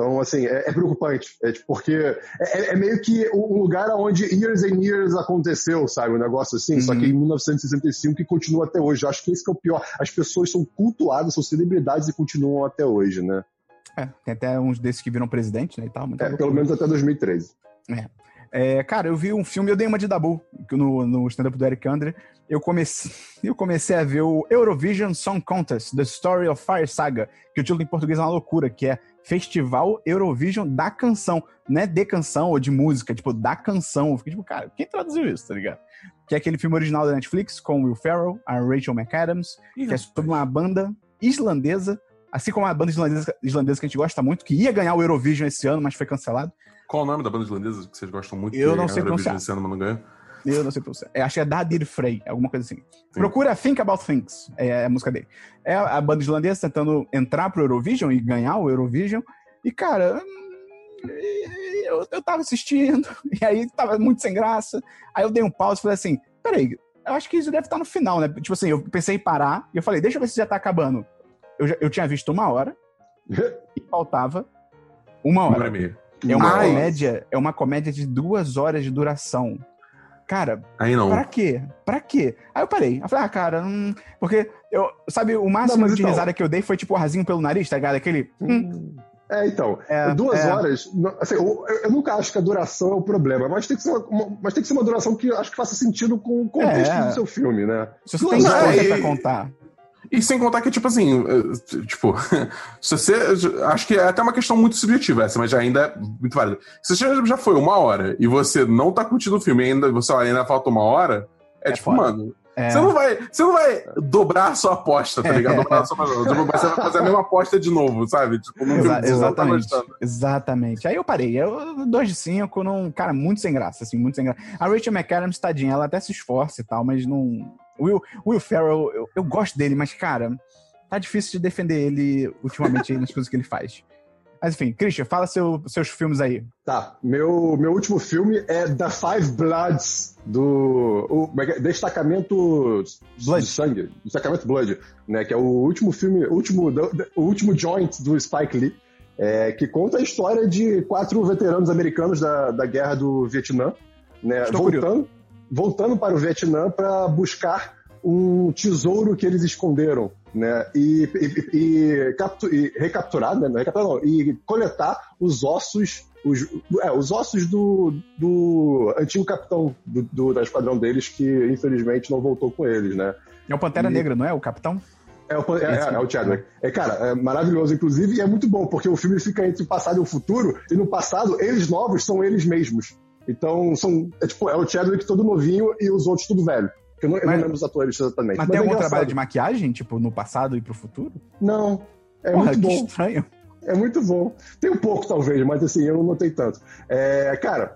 Então, assim, é, é preocupante. É, tipo, porque é, é, meio que um lugar onde years and years aconteceu, sabe? Um negócio assim, uhum. só que em 1965 e continua até hoje. Eu acho que esse que é o pior. As pessoas são cultuadas, são celebridades e continuam até hoje, né? É, tem até uns desses que viram presidente, né, e tal. É, pelo menos até 2013. É. É, cara, eu vi um filme, eu dei uma de Dabu no, no stand-up do Eric Andre. Eu comecei, (laughs) eu comecei a ver o Eurovision Song Contest, The Story of Fire Saga, que o título em português é uma loucura, que é Festival Eurovision da Canção. Não é de canção ou de música, tipo, da canção. Eu fiquei tipo, cara, quem traduziu isso, tá ligado? Que é aquele filme original da Netflix com Will Ferrell, a Rachel McAdams, que é sobre uma banda islandesa, assim como a banda islandesa, islandesa que a gente gosta muito, que ia ganhar o Eurovision esse ano, mas foi cancelado. Qual o nome da banda islandesa que vocês gostam muito? Eu não sei pronunciar. Ano, mas não ganha? Eu não sei pronunciar. É, acho que é Dadir Frey, alguma coisa assim. Sim. Procura Think About Things, é a música dele. É a banda islandesa tentando entrar pro Eurovision e ganhar o Eurovision. E, cara, eu, eu tava assistindo, (laughs) e aí tava muito sem graça. Aí eu dei um pause e falei assim: peraí, eu acho que isso deve estar no final, né? Tipo assim, eu pensei em parar e eu falei: deixa eu ver se já tá acabando. Eu, já, eu tinha visto uma hora (laughs) e faltava uma hora. Uma hora e meia. É uma, comédia, é uma comédia de duas horas de duração. Cara, Aí não. pra quê? Pra quê? Aí eu parei. Eu falei, ah, cara, hum... porque eu, sabe, o máximo não, de então... risada que eu dei foi tipo o rasinho pelo nariz, tá ligado? Aquele. Hum. É, então, é, duas é... horas, assim, eu, eu, nunca acho que a duração é o problema, mas tem que ser uma, mas tem que ser uma duração que acho que faça sentido com o contexto é. do seu filme, né? Se você duas tem história pra contar. E sem contar que, tipo assim, tipo, (laughs) se você. Acho que é até uma questão muito subjetiva essa, mas ainda é muito válida. Se você já foi uma hora e você não tá curtindo o filme e ainda, você, ainda falta uma hora, é, é tipo, foda. mano. É. Você, não vai, você não vai dobrar a sua aposta, tá ligado? Dobrar sua aposta. Tipo, você vai fazer a mesma aposta de novo, sabe? Tipo, não Exa exatamente. Tá exatamente. Aí eu parei. Eu, 2 de 5, num, cara, muito sem graça, assim, muito sem graça. A Rachel McAdams, tadinha, ela até se esforça e tal, mas não Will, Will Ferrell, eu, eu gosto dele, mas, cara, tá difícil de defender ele ultimamente nas (laughs) coisas que ele faz. Mas enfim, Christian, fala seu, seus filmes aí. Tá, meu, meu último filme é The Five Bloods, do o, é é? Destacamento Blood. de Sangue, Destacamento Blood, né, que é o último filme, último, o último joint do Spike Lee, é, que conta a história de quatro veteranos americanos da, da Guerra do Vietnã, né, Estou voltando, curioso voltando para o Vietnã para buscar um tesouro que eles esconderam, né? E, e, e, captu e recapturar, né? Não, recapturar não, e coletar os ossos, os, é, os ossos do, do antigo capitão do, do, da esquadrão deles, que infelizmente não voltou com eles, né? É o Pantera. Negra, não é? O capitão? É o, é, é, é o Chadwick. É, cara, é maravilhoso, inclusive, e é muito bom, porque o filme fica entre o passado e o futuro, e no passado, eles novos são eles mesmos. Então, são, é, tipo, é o Chadwick todo novinho e os outros tudo velho. Eu não, mas, eu não lembro os atores exatamente. Mas, mas tem é algum engraçado. trabalho de maquiagem, tipo, no passado e pro futuro? Não. É Porra, muito bom. estranho. É muito bom. Tem um pouco, talvez, mas assim, eu não notei tanto. É, cara,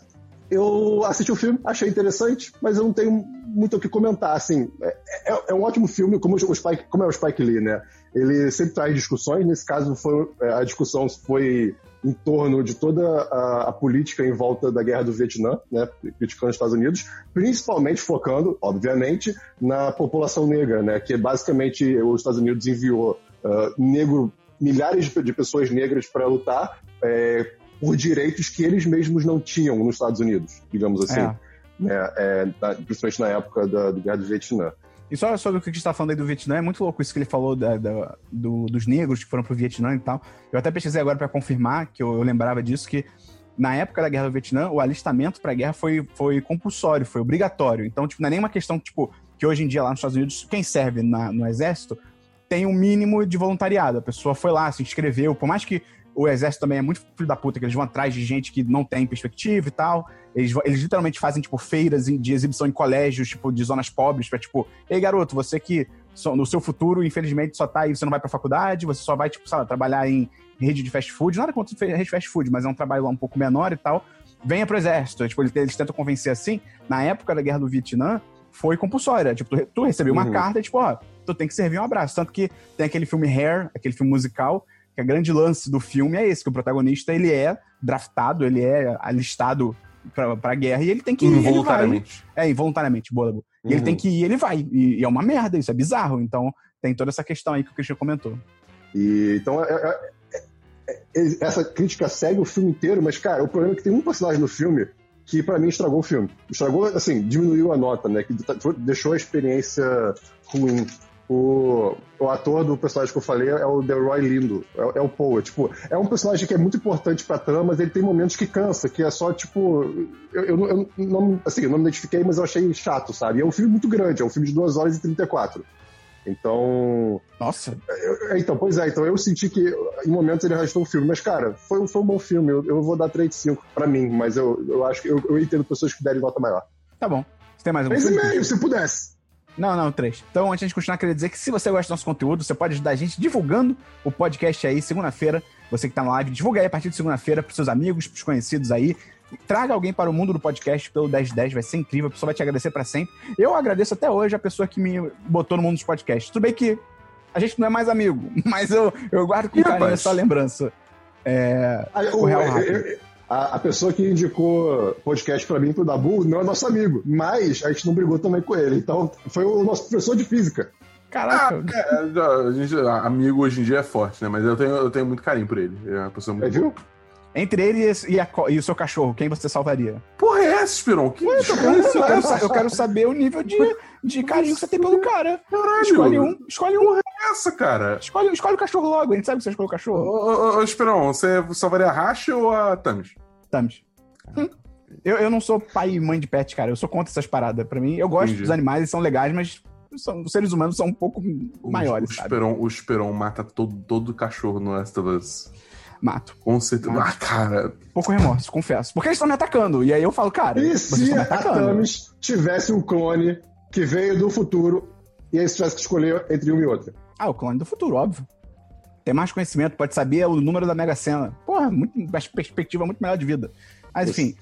eu assisti o filme, achei interessante, mas eu não tenho muito o que comentar. Assim, é, é, é um ótimo filme, como, o Spike, como é o Spike Lee, né? Ele sempre traz discussões. Nesse caso, foi, é, a discussão foi em torno de toda a, a, política em volta da guerra do Vietnã, né, criticando os Estados Unidos, principalmente focando, obviamente, na população negra, né, que basicamente os Estados Unidos enviou uh, negro, milhares de, de pessoas negras para lutar é, por direitos que eles mesmos não tinham nos Estados Unidos, digamos assim, é. Né, é, principalmente na época da, da guerra do Vietnã. E só sobre o que a gente tá falando aí do Vietnã, é muito louco isso que ele falou da, da, do, dos negros que foram pro Vietnã e tal. Eu até pesquisei agora para confirmar, que eu, eu, lembrava disso, que na época da guerra do Vietnã, o alistamento pra guerra foi, foi compulsório, foi obrigatório. Então, tipo, não é nenhuma questão, tipo, que hoje em dia lá nos Estados Unidos, quem serve na, no exército tem um mínimo de voluntariado. A pessoa foi lá, se inscreveu, por mais que o exército também é muito filho da puta, que eles vão atrás de gente que não tem perspectiva e tal. Eles, eles literalmente fazem, tipo, feiras de exibição em colégios, tipo, de zonas pobres, pra, tipo, ei, garoto, você que no seu futuro, infelizmente, só tá aí, você não vai pra faculdade, você só vai, tipo, sei lá, trabalhar em rede de fast food. Nada contra rede de fast food, mas é um trabalho lá um pouco menor e tal. Venha pro exército. Tipo, eles tentam convencer assim. Na época da guerra do Vietnã, foi compulsória. Tipo, tu, tu recebeu uma uhum. carta, tipo, ó, tu tem que servir um abraço. Tanto que tem aquele filme Hair, aquele filme musical, que a grande lance do filme é esse, que o protagonista ele é draftado, ele é alistado pra, pra guerra e ele tem que ir. Involuntariamente. É, involuntariamente, boa. Uhum. E ele tem uhum. que ir ele vai. E, e, é uma merda, isso é bizarro. Então tem toda essa questão aí que o Christian comentou. E, então, é, é, é, é essa crítica segue o filme inteiro, mas, cara, o problema é que tem um personagem no filme que para mim estragou o filme. Estragou, assim, diminuiu a nota, né? Que deixou a experiência ruim. O, o ator do personagem que eu falei é o Delroy Lindo, é, é o Poe. Tipo, é um personagem que é muito importante pra trama, mas ele tem momentos que cansa, que é só, tipo. Eu, eu, eu não, assim, eu não me identifiquei, mas eu achei chato, sabe? É um filme muito grande, é um filme de 2 horas e 34. Então. Nossa! Eu, então, pois é, então eu senti que em momentos ele arrastou o filme, mas, cara, foi, foi um bom filme. Eu, eu vou dar 3 de 5 pra mim, mas eu, eu acho que eu, eu entendo pessoas que derem nota maior. Tá bom. Você tem mais um 3,5, se pudesse. Não, não, três. Então, antes de continuar, queria dizer que se você gosta do nosso conteúdo, você pode ajudar a gente divulgando o podcast aí, segunda-feira. Você que tá na live, divulga aí a partir de segunda-feira pros seus amigos, pros conhecidos aí. Traga alguém para o mundo do podcast pelo 1010, vai ser incrível, a pessoa vai te agradecer para sempre. Eu agradeço até hoje a pessoa que me botou no mundo dos podcasts. Tudo bem que a gente não é mais amigo, (laughs) mas eu, eu guardo com carinho essa lembrança. É, o Real Rápido a, a, pessoa que indicou podcast para mim pro Dabu não é nosso amigo, mas a gente não brigou também com ele. Então, foi o nosso professor de física. Caraca. Ah, é, a gente, amigo hoje em dia é forte, né? Mas eu tenho, eu tenho muito carinho por ele. É uma pessoa muito. É, viu? Entre ele e, a, e, o seu cachorro, quem você salvaria? Porra, é essa, Spiron? Que Ué, eu, quero, eu, quero, eu, quero, saber o nível de, de carinho que você tem pelo cara. Caralho. Escolhe um. Escolhe um. Porra, é essa, cara? Escolhe, escolhe o cachorro logo. A gente sabe que você escolheu o cachorro. Ô, ô, ô Esperon, você salvaria a Racha ou a Tamis? Tamis. Hum. Eu, eu não sou pai e mãe de pet, cara. Eu sou contra essas paradas. Pra mim, eu gosto Entendi. dos animais, eles são legais, mas são, os seres humanos são um pouco maiores, o, sabe? Esperon, o Esperon mata todo, todo cachorro no Last of Us. Mato. Com certeza. Ah, cara. Pouco remorso, confesso. Porque eles estão me atacando. E aí eu falo, cara. E se a Tamis tivesse um clone que veio do futuro e aí tivesse que escolher entre um e outro? Ah, o clone do futuro, óbvio. Tem mais conhecimento, pode saber o número da Mega Sena. Porra, muito, perspectiva muito melhor de vida. Mas enfim,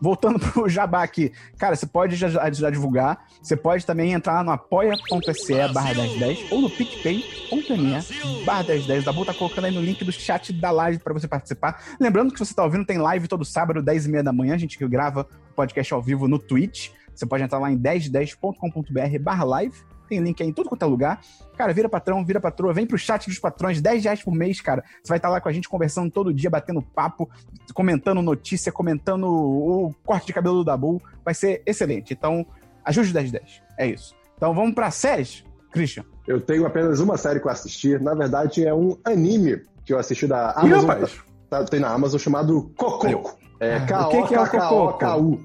voltando (laughs) pro Jabá aqui, cara, você pode já, já divulgar, você pode também entrar lá no apoia.se barra 1010 ou no picpay.me barra 1010. O Dabu tá colocando aí no link do chat da live para você participar. Lembrando que se você tá ouvindo, tem live todo sábado, 10 e meia da manhã, a gente grava o podcast ao vivo no Twitch. Você pode entrar lá em 1010.com.br barra live tem link aí em tudo quanto é lugar. Cara, vira patrão, vira patroa, vem pro chat dos patrões, 10 reais por mês, cara. Você vai estar lá com a gente conversando todo dia, batendo papo, comentando notícia, comentando o corte de cabelo do Dabu. Vai ser excelente. Então, ajude 1010. É isso. Então vamos pra séries, Christian. Eu tenho apenas uma série que eu assisti. Na verdade, é um anime que eu assisti da Amazon. Ih, tá, tem na Amazon chamado Cococo. É K-O-K-O-K-U. O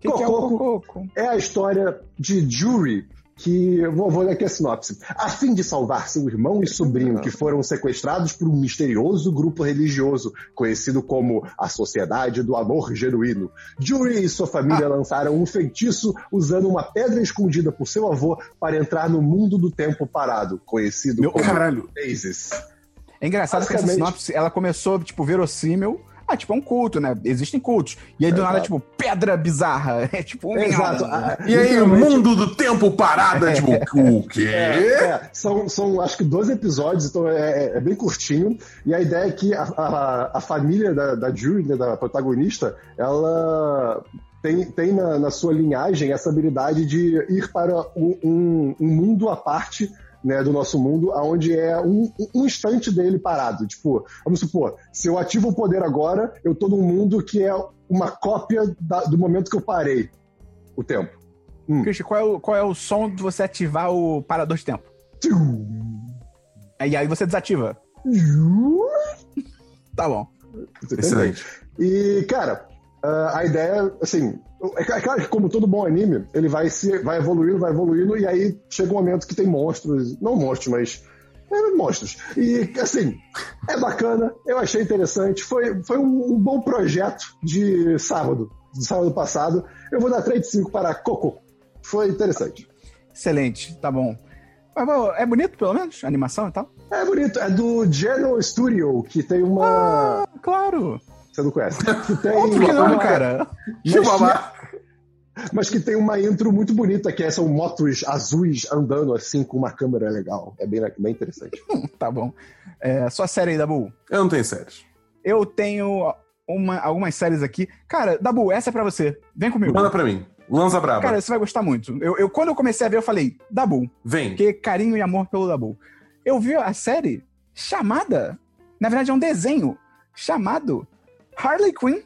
que, que é o Cococo? É a história de Jury, que vou, vou ler aqui a sinopse. A fim de salvar seu irmão e sobrinho que foram sequestrados por um misterioso grupo religioso conhecido como a Sociedade do Amor Genuíno, Jury e sua família ah. lançaram um feitiço usando uma pedra escondida por seu avô para entrar no mundo do tempo parado, conhecido Meu como caralho. Phases. É engraçado que essa sinopse ela começou tipo verossímil Ah, tipo, é um culto, né? Existem cultos. E aí, do nada, tipo, pedra bizarra. (laughs) É tipo um Exato. minhada. Ah, E aí, o mundo do tempo parado (laughs) é tipo, o quê? É, são, são acho que 12 episódios, então é, é- é bem curtinho. E a ideia é que a, a, a família da, da Julie, né, da protagonista, ela tem, tem na, na sua linhagem essa habilidade de ir para um, um- um mundo à parte. Né, do nosso mundo, onde é um, um instante dele parado. Tipo, vamos supor, se eu ativo o poder agora, eu tô num mundo que é uma cópia da- do momento que eu parei o tempo. Christian, qual é, o, qual é o som de você ativar o parador de tempo? E aí você desativa. Tá bom. Excelente. E, cara, ah, a ideia, assim, é é claro que como todo bom anime, ele vai se vai evoluindo, vai evoluindo, e aí chega um momento que tem monstros, não monstros, mas é, monstros. E, assim, é bacana, eu achei interessante, foi, foi um, um bom projeto de sábado, de sábado passado. Eu vou dar 3 de 5 para Coco. Foi interessante. Excelente, tá bom. É bonito, pelo menos, a animação e tal? É bonito, é do Geno Studio, que tem uma. Ah, claro. Você não conhece? (laughs) Que tem Óbvio que não, uma- cara. Mas Chibabá. que, mas que tem uma intro muito bonita, que é, são motos azuis andando assim com uma câmera legal. É bem, bem interessante. (laughs) Tá bom. É, sua série aí, Dabu. Eu não tenho séries. Eu tenho uma- algumas séries aqui. Cara, Dabu, essa é pra você. Vem comigo. Manda pra mim. Lanza Braba. Cara, você vai gostar muito. Eu, eu- quando eu comecei a ver, eu falei, Dabu. Vem. Porque carinho e amor pelo Dabu. Eu vi a série chamada. Na verdade, é um desenho chamado Harley Quinn.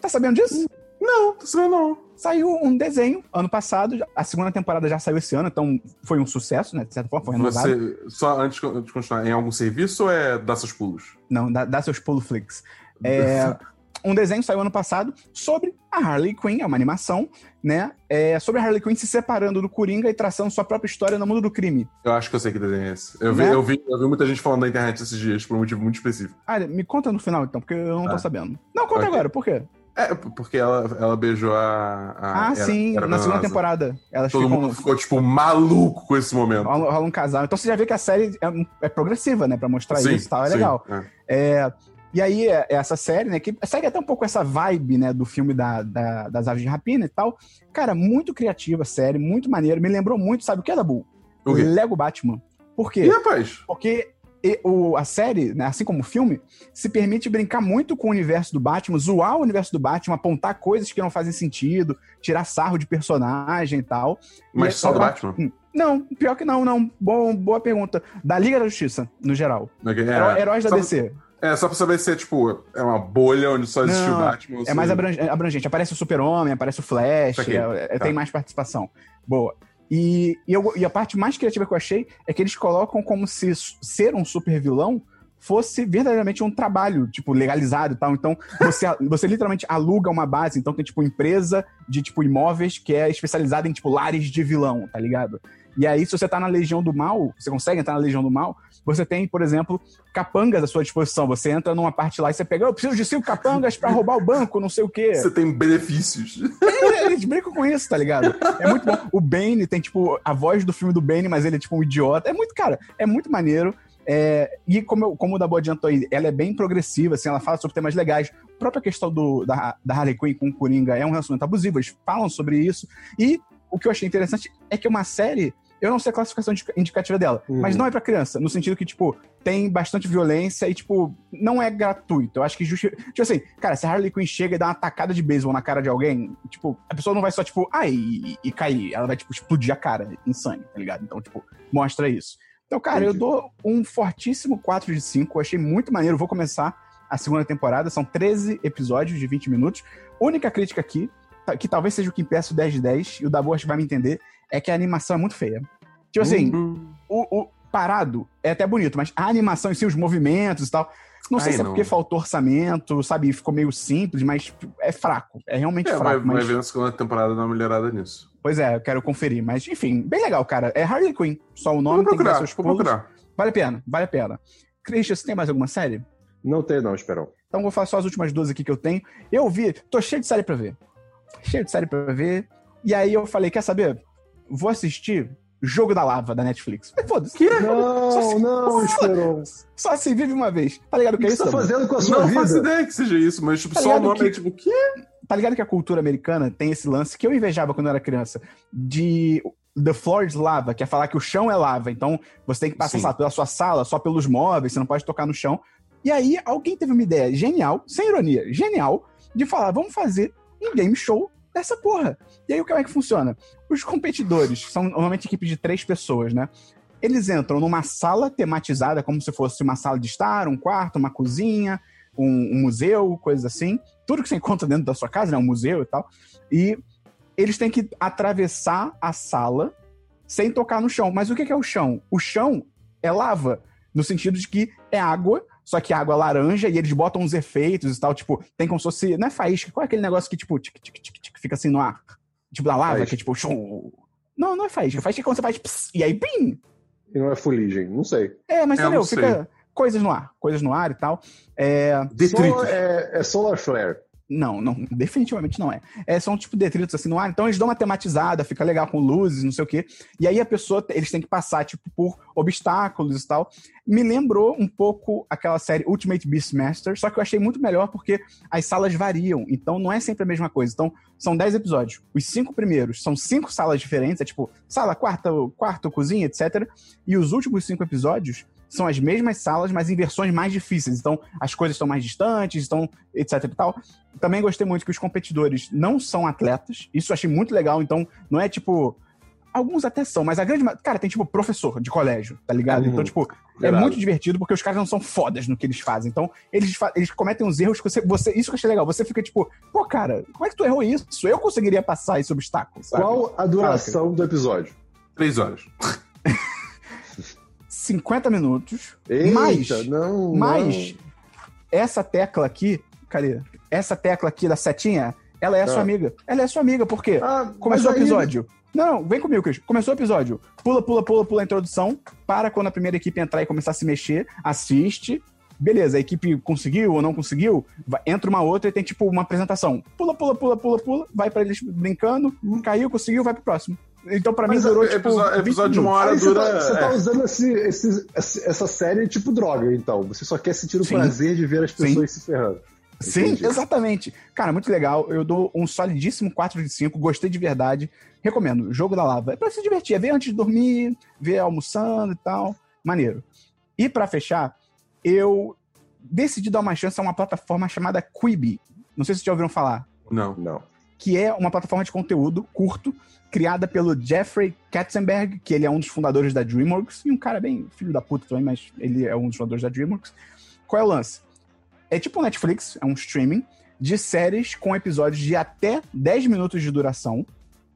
Tá sabendo disso? Não, tô sabendo não. Saiu um desenho ano passado. A segunda temporada já saiu esse ano, então foi um sucesso, né? De certa forma, foi renovado. Você, só antes de continuar, em algum serviço ou é dar seus pulos? Não, dá, dá seus pulo flicks. (laughs) É, um desenho saiu ano passado sobre a Harley Quinn, é uma animação, né? É, sobre a Harley Quinn se separando do Coringa e traçando sua própria história no mundo do crime. Eu acho que eu sei que desenho é esse. Eu vi, Né? eu, vi, eu vi muita gente falando na internet esses dias por um motivo muito específico. Ah, me conta no final então, porque eu não tô Ah. sabendo. Não, conta Ok. agora, por quê? É, porque ela, ela beijou a. a- Ah, era- sim, era na segunda temporada. Elas Todo ficam. mundo ficou, tipo, maluco com esse momento. Rola, rola um casal. Então você já vê que a série é, é progressiva, né? Pra mostrar Sim, isso e tal. É sim, legal. é. É, e aí, é- é essa série, né? Que segue até um pouco essa vibe, né? Do filme da, da- das aves de rapina e tal. Cara, muito criativa a série, muito maneiro. Me lembrou muito, sabe o que, Dabu? O quê? Lego Batman. Por quê? Ih, rapaz. Porque e- o, a série, né, assim como o filme, se permite brincar muito com o universo do Batman, zoar o universo do Batman, apontar coisas que não fazem sentido, tirar sarro de personagem e tal. Mas E só do Batman? Hum, Não, pior que não, não. Bom, boa pergunta. Da Liga da Justiça, no geral. Ok, Heró- É, Heróis da só, DC. É, só pra saber se é, tipo, é uma bolha onde só existe Não, o Batman. É se- mais abrange- abrangente. Aparece o Super-Homem, aparece o Flash, é- é- Tá. tem mais participação. Boa. E, e, eu- e a parte mais criativa que eu achei é que eles colocam como se ser um super vilão fosse verdadeiramente um trabalho, tipo, legalizado e tal. Então, você, você literalmente aluga uma base, então tem, tipo, empresa de, tipo, imóveis que é especializada em, tipo, lares de vilão, tá ligado? E aí, se você tá na Legião do Mal, você consegue entrar na Legião do Mal, você tem, por exemplo, capangas à sua disposição. Você entra numa parte lá e você pega, eu preciso de cinco capangas pra roubar o banco, não sei o quê. Você tem benefícios. É, Eles brincam com isso, tá ligado? É muito bom. O Bane tem, tipo, a voz do filme do Bane, mas ele é, tipo, um idiota. É muito, cara, é muito maneiro. É, e como, eu- como o Dabu adiantou aí, ela é bem progressiva, assim, ela fala sobre temas legais. A própria questão do, da, da Harley Quinn com o Coringa é um relacionamento abusivo, eles falam sobre isso. E o que eu achei interessante é que é uma série, eu não sei a classificação indica- indicativa dela, Uhum. mas não é pra criança, no sentido que, tipo, tem bastante violência e, tipo, não é gratuito. Eu acho que justi... Tipo assim, cara, se a Harley Quinn chega e dá uma tacada de beisebol na cara de alguém, tipo, a pessoa não vai só, tipo, ai, e, e cair. Ela vai, tipo, explodir a cara em sangue, tá ligado? Então, tipo, mostra isso. Então, cara, eu Entendi. dou um fortíssimo 4 de 5. Eu achei muito maneiro. Vou começar a segunda temporada. São 13 episódios de 20 minutos. Única crítica aqui, ta- que talvez seja o que impeça o 10 de 10, e o Dabu acho que vai me entender, é que a animação é muito feia. Tipo assim, Hum. o, o parado é até bonito, mas a animação em si, os movimentos e tal. Não sei Ai, se é não. porque faltou orçamento, sabe? Ficou meio simples, mas tipo, é fraco. É realmente É, vai, fraco. vai mas... ver na segunda temporada dar uma melhorada nisso. Pois é, eu quero conferir. Mas, enfim, bem legal, cara. É Harley Quinn. Só o nome Vou tem que dar procurar, seus vou pulos. procurar. Vale a pena, vale a pena. Christian, você tem mais alguma série? Não tem, não, Esperão. Então vou falar só as últimas duas aqui que eu tenho. Eu vi, tô cheio de série pra ver. Cheio de série pra ver. E aí eu falei, quer saber? Vou assistir Jogo da Lava da Netflix. Foda-se. Não, se... não, Esperon. Só se vive uma vez. Tá ligado o que, que é isso? Você tá fazendo com a sua não vida? Não faço ideia que seja isso, mas tipo, tá só o nome que... é tipo, o quê? Tá ligado que a cultura americana tem esse lance que eu invejava quando eu era criança, de The Floor is Lava, que é falar que o chão é lava. Então, você tem que passar lá, pela sua sala, só pelos móveis, você não pode tocar no chão. E aí, alguém teve uma ideia genial, sem ironia, genial, de falar, vamos fazer um game show dessa porra. E aí, como é que funciona? Os competidores são normalmente equipe de três pessoas, né? Eles entram numa sala tematizada, como se fosse uma sala de estar, um quarto, uma cozinha, um, um museu, coisas assim. Tudo que você encontra dentro da sua casa, né? Um museu e tal. E eles têm que atravessar a sala sem tocar no chão. Mas o que é o chão? O chão é lava, no sentido de que é água, só que água laranja, e eles botam uns efeitos e tal, tipo, tem como se fosse. Não é faísca, qual é aquele negócio que, tipo, tic, tic, tic, fica assim no ar? Tipo, da lava, faísca. que é tipo, chum. Não, não é faísca. Faísca é quando você faz, pss, e aí, bim! E não é fuligem, não sei. É, mas entendeu? Fica coisas no ar, coisas no ar e tal. É... Solar, é, é solar flare. Não, não, definitivamente não é. é. São tipo detritos assim no ar, então eles dão uma tematizada, fica legal com luzes, não sei o quê. E aí a pessoa, eles têm que passar, tipo, por obstáculos e tal. Me lembrou um pouco aquela série Ultimate Beastmaster, só que eu achei muito melhor porque as salas variam, então não é sempre a mesma coisa. Então, são 10 episódios. Os cinco primeiros são cinco salas diferentes, é tipo, sala, quarto, quarto, cozinha, etc. E os últimos cinco episódios são as mesmas salas, mas em versões mais difíceis. Então, as coisas estão mais distantes, estão, etc e tal. Também gostei muito que os competidores não são atletas. Isso eu achei muito legal. Então, não é tipo. Alguns até são, mas a grande. Cara, tem tipo professor de colégio, tá ligado? Uhum. Então, tipo, é muito divertido porque os caras não são fodas no que eles fazem. Então, eles, eles cometem uns erros que você, você. Isso que eu achei legal. Você fica tipo, pô, cara, como é que tu errou isso? Eu conseguiria passar esse obstáculo. Sabe? Qual a duração Caraca. do episódio? Três horas. (laughs) 50 minutos. Eita, mas, não, mas não. essa tecla aqui, cadê? Essa tecla aqui da setinha, ela é ah. sua amiga. Ela é sua amiga, por quê? Ah, Começou o episódio. Aí... Não, não, vem comigo, Cris. Começou o episódio. Pula, pula, pula, pula a introdução. Para quando a primeira equipe entrar e começar a se mexer. Assiste. Beleza, a equipe conseguiu ou não conseguiu. Vai, entra uma outra e tem tipo uma apresentação. Pula, pula, pula, pula, pula. Vai para eles brincando. Caiu, conseguiu, vai pro próximo. Então, pra Mas mim, durou, tipo... Episódio, de uma hora dura... Você tá, você tá é. usando esse, esse, essa série tipo droga, então. Você só quer sentir o Sim. prazer de ver as pessoas Sim. se ferrando. Sim, exatamente. Cara, muito legal. Eu dou um solidíssimo 4 de 5. Gostei de verdade. Recomendo. Jogo da Lava. É pra se divertir. É ver antes de dormir, ver almoçando e tal. Maneiro. E para fechar, eu decidi dar uma chance a uma plataforma chamada Quibi. Não sei se vocês já ouviram falar. Não. Não. Que é uma plataforma de conteúdo curto, criada pelo Jeffrey Katzenberg, que ele é um dos fundadores da DreamWorks, e um cara bem filho da puta também, mas ele é um dos fundadores da DreamWorks. Qual é o lance? É tipo um Netflix, é um streaming de séries com episódios de até 10 minutos de duração,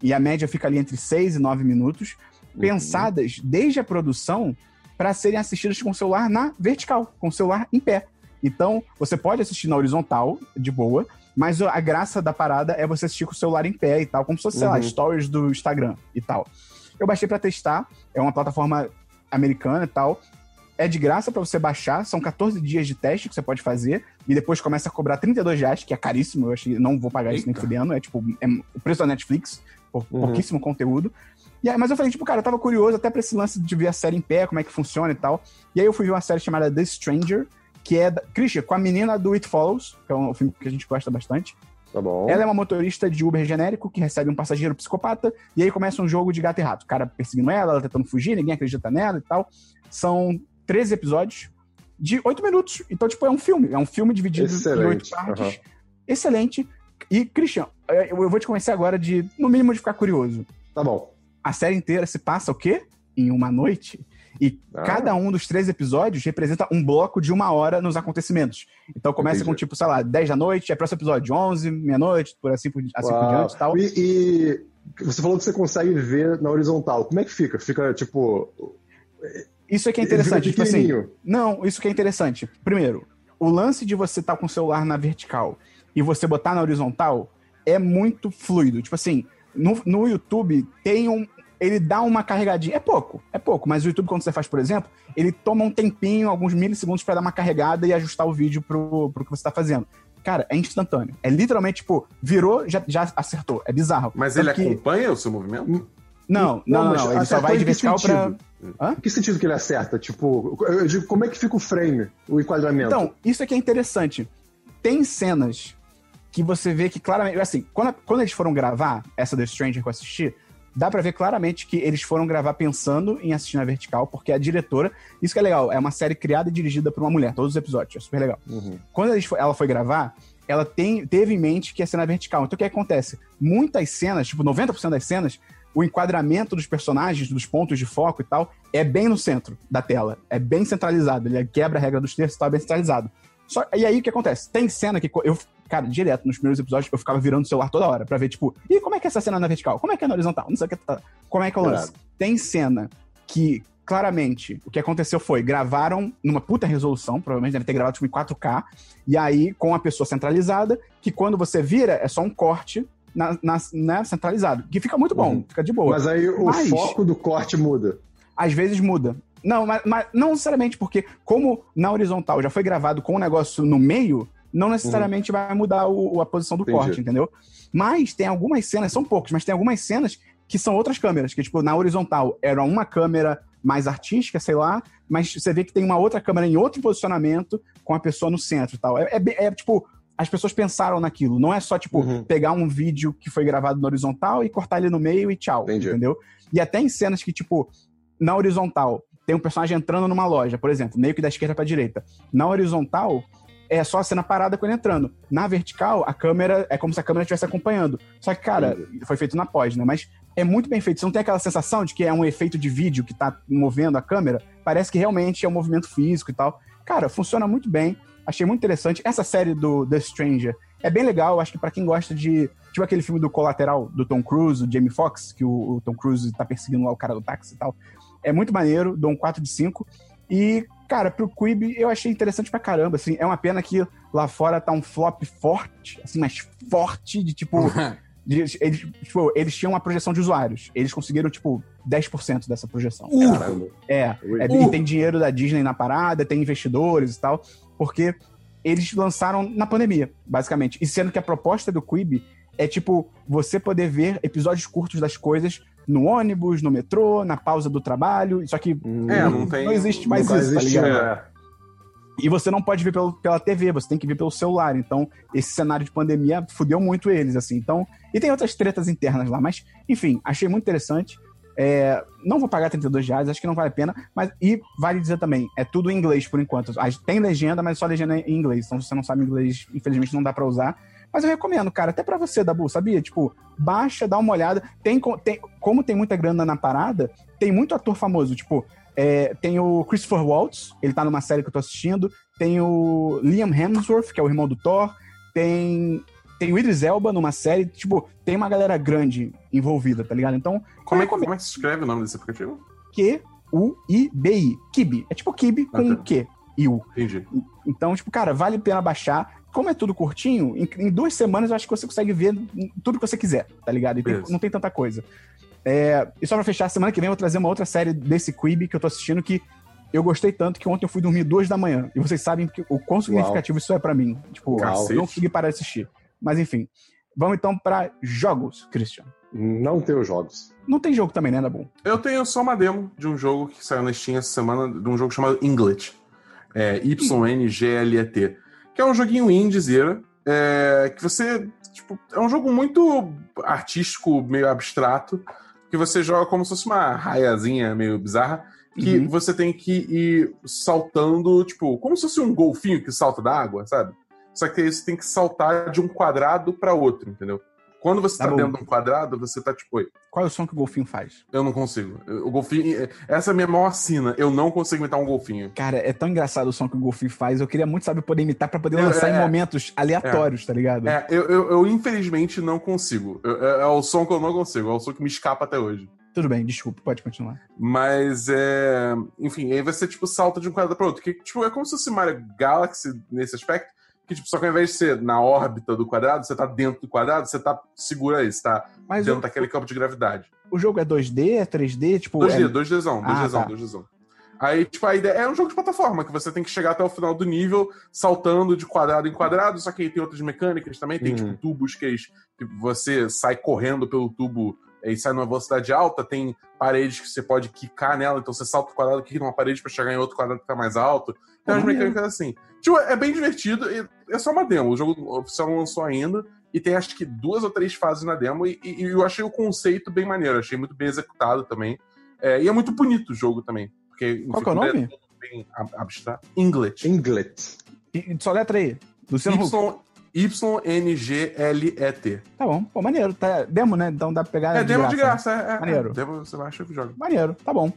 e a média fica ali entre 6 e 9 minutos, uhum. pensadas desde a produção para serem assistidas com o celular na vertical, com o celular em pé. Então, você pode assistir na horizontal, de boa, mas a graça da parada é você assistir com o celular em pé e tal, como se fosse, uhum. sei lá, uhum. stories do Instagram e tal. Eu baixei para testar, é uma plataforma americana e tal. É de graça para você baixar, são 14 dias de teste que você pode fazer, e depois começa a cobrar 32 reais, que é caríssimo, eu achei, não vou pagar Eita. isso nem fudendo, é tipo, é o preço da Netflix, por uhum. pouquíssimo conteúdo. E aí, mas eu falei, tipo, cara, eu tava curioso até pra esse lance de ver a série em pé, como é que funciona e tal. E aí eu fui ver uma série chamada The Stranger, que é, da, Christian, com a menina do It Follows, que é um filme que a gente gosta bastante. Tá bom. Ela é uma motorista de Uber genérico que recebe um passageiro psicopata, e aí começa um jogo de gato e rato. O cara perseguindo ela, ela tentando fugir, ninguém acredita nela e tal. São 13 episódios de 8 minutos. Então, tipo, é um filme. É um filme dividido Excelente. em 8 partes. Uhum. Excelente. E, Christian, eu vou te convencer agora de, no mínimo, de ficar curioso. Tá bom. A série inteira se passa o quê? Em uma noite. E ah. cada um dos três episódios representa um bloco de uma hora nos acontecimentos. Então começa Entendi. com, tipo, sei lá, 10 da noite, é próximo episódio 11, meia-noite, por assim, por, assim por diante e tal. E, e, você falou que você consegue ver na horizontal. Como é que fica? Fica, tipo... Isso é que é interessante. Tipo assim, não, isso que é interessante. Primeiro, o lance de você estar tá com o celular na vertical e você botar na horizontal é muito fluido. Tipo assim, no, no YouTube tem um, ele dá uma carregadinha. É pouco, é pouco, mas o YouTube, quando você faz, por exemplo, ele toma um tempinho, alguns milissegundos para dar uma carregada e ajustar o vídeo pro, pro que você tá fazendo. Cara, é instantâneo. É literalmente, tipo, virou, já, já acertou. É bizarro. Mas ele que... acompanha o seu movimento? Não, não, não, não. Ele só vai de vertical pra. Hã? Em que sentido que ele acerta? Tipo, eu digo, como é que fica o frame, o enquadramento? Então, isso aqui é interessante. Tem cenas que você vê que claramente. Assim, quando, quando eles foram gravar essa The Stranger que eu assisti, dá pra ver claramente que eles foram gravar pensando em assistir na vertical, porque a diretora. Isso que é legal, é uma série criada e dirigida por uma mulher, todos os episódios, é super legal. Uhum. Quando ela foi gravar, ela tem, teve em mente que ia ser na vertical. Então o que acontece? Muitas cenas, tipo 90% das cenas, o enquadramento dos personagens, dos pontos de foco e tal, é bem no centro da tela. É bem centralizado. Ele quebra a regra dos terços e tal, é bem centralizado. Só, e aí o que acontece? Tem cena que eu, cara, direto nos primeiros episódios, eu ficava virando o celular toda hora pra ver, tipo, e como é que é essa cena na vertical? Como é que é na horizontal? Não sei o que. Tá. Como é que é o lance? Irado. Tem cena que, claramente, o que aconteceu foi, gravaram numa puta resolução, provavelmente deve ter gravado tipo, em 4K, e aí com a pessoa centralizada, que quando você vira, é só um corte na, na, na centralizado. Que fica muito bom, Uhum. fica de boa. Mas aí o Mas- foco do corte muda. Às vezes muda. Não, mas, mas não necessariamente, porque como na horizontal já foi gravado com o negócio no meio, não necessariamente vai mudar o- a posição do Entendi. corte, entendeu? Mas tem algumas cenas, são poucas, mas tem algumas cenas que são outras câmeras, que tipo, na horizontal era uma câmera mais artística, sei lá, mas você vê que tem uma outra câmera em outro posicionamento com a pessoa no centro e tal. É, é é, tipo, as pessoas pensaram naquilo, não é só tipo Uhum. pegar um vídeo que foi gravado na horizontal e cortar ele no meio e tchau, Entendi. entendeu? E até em cenas que tipo na horizontal tem um personagem entrando numa loja, por exemplo, meio que da esquerda pra direita. Na horizontal, é só a cena parada com ele entrando. Na vertical, a câmera é como se a câmera estivesse acompanhando. Só que, cara, foi feito na pós, né? Mas é muito bem feito. Você não tem aquela sensação de que é um efeito de vídeo que tá movendo a câmera. Parece que realmente é um movimento físico e tal. Cara, funciona muito bem. Achei muito interessante. Essa série do The Stranger é bem legal. Acho que pra quem gosta de. Tipo aquele filme do Colateral, do Tom Cruise, o Jamie Foxx, que o, o Tom Cruise tá perseguindo lá o cara do táxi e tal. É muito maneiro, dou um 4 de 5. E, cara, pro Quibi eu achei interessante pra caramba, assim. É uma pena que lá fora tá um flop forte, assim, mas forte, de tipo. (laughs) de- eles, tipo, eles tinham uma projeção de usuários. Eles conseguiram, tipo, 10% dessa projeção. Caramba. É, é, e tem dinheiro da Disney na parada, tem investidores e tal, porque eles lançaram na pandemia, basicamente. E sendo que a proposta do Quibi é, tipo, você poder ver episódios curtos das coisas no ônibus, no metrô, na pausa do trabalho, só que É, não tem- não existe mais Nunca isso, tá existiu, ligado? é. E você não pode ver pelo, pela TV, você tem que ver pelo celular. Então, esse cenário de pandemia fudeu muito eles, assim. Então, e tem outras tretas internas lá, mas, enfim, achei muito interessante. É, não vou pagar 32 reais, acho que não vale a pena. Mas, e vale dizer também, é tudo em inglês por enquanto. Tem legenda, mas só legenda em inglês. Então, se você não sabe inglês, infelizmente não dá pra usar. Mas eu recomendo, cara, até pra você, Dabu, sabia? Tipo, baixa, dá uma olhada. Tem, tem, como tem muita grana na parada, tem muito ator famoso. Tipo, é, tem o Christopher Waltz, ele tá numa série que eu tô assistindo. Tem o Liam Hemsworth, que é o irmão do Thor. Tem, tem o Idris Elba numa série. Tipo, tem uma galera grande envolvida, tá ligado? Então, Como é, como é que se escreve o nome desse aplicativo? Q-U-I-B-I. Kibi. É tipo Kibi com Ah, tá. Q e U. Entendi. Então, tipo, cara, vale a pena baixar. Como é tudo curtinho, em, em duas semanas eu acho que você consegue ver tudo que você quiser, tá ligado? E tem- não tem tanta coisa. É, e só pra fechar, semana que vem eu vou trazer uma outra série desse Quibi que eu tô assistindo que eu gostei tanto que ontem eu fui dormir duas da manhã. E vocês sabem que, o quão significativo isso é pra mim. Tipo, Cacete. eu não consegui parar de assistir. Mas enfim. Vamos então pra jogos, Christian. Não tem os jogos. Não tem jogo também, né, Dabu? Eu tenho só uma demo de um jogo que saiu na Steam essa semana, de um jogo chamado Inglet. É, Y-N-G-L-E-T. Que é um joguinho indiezeira, é, que você. Tipo, é um jogo muito artístico, meio abstrato, que você joga como se fosse uma raiazinha meio bizarra, que Uhum. você tem que ir saltando, tipo, como se fosse um golfinho que salta da água, sabe? Só que aí você tem que saltar de um quadrado para outro, entendeu? Quando você Tá tá, dentro de um quadrado, você tá tipo, "Oi, Qual é o som que o golfinho faz? eu não consigo. O golfinho. Essa é a minha maior sina. Eu não consigo imitar um golfinho. Cara, é tão engraçado o som que o golfinho faz. Eu queria muito saber poder imitar pra poder Eu- lançar é, em momentos aleatórios, tá ligado? É, eu, eu, eu, infelizmente não consigo. É, é o som que eu não consigo. É o som que me escapa até hoje. Tudo bem, desculpa, pode continuar. Mas é. Enfim, aí você, tipo, salta de um quadrado para outro. Que, tipo, é como se fosse Mario Galaxy nesse aspecto. Que, tipo, só que ao invés de ser na órbita do quadrado, você tá dentro do quadrado, você tá. Segura aí, você tá Mas dentro o, daquele campo de gravidade. o jogo é 2D, é 3D? Tipo, 2D, é... 2Dzão, Ah, 2Dzão, tá. 2Dzão. Aí, tipo, a ideia é um jogo de plataforma, que você tem que chegar até o final do nível, saltando de quadrado em quadrado, só que aí tem outras mecânicas também, tem, Uhum. tipo, tubos que, que você sai correndo pelo tubo e sai numa velocidade alta, tem paredes que você pode quicar nela, então você salta o quadrado, quica numa parede para chegar em outro quadrado que tá mais alto. Tem umas mecânicas assim. Tipo, é bem divertido, é só uma demo, o jogo oficial não lançou ainda, e tem acho que duas ou três fases na demo, e, e eu achei o conceito bem maneiro, achei muito bem executado também. É, e é muito bonito o jogo também. Porque, Qual que é o nome? É bem abstrato. Inglet. Inglet. E, só letra aí. Luciano Huck. Y-N-G-L-E-T. Tá bom. Pô, maneiro. Tá, demo, né? Então dá pra pegar. É, de demo graça, de graça. É, é, maneiro. É, demo você baixa e joga. Maneiro. Tá bom.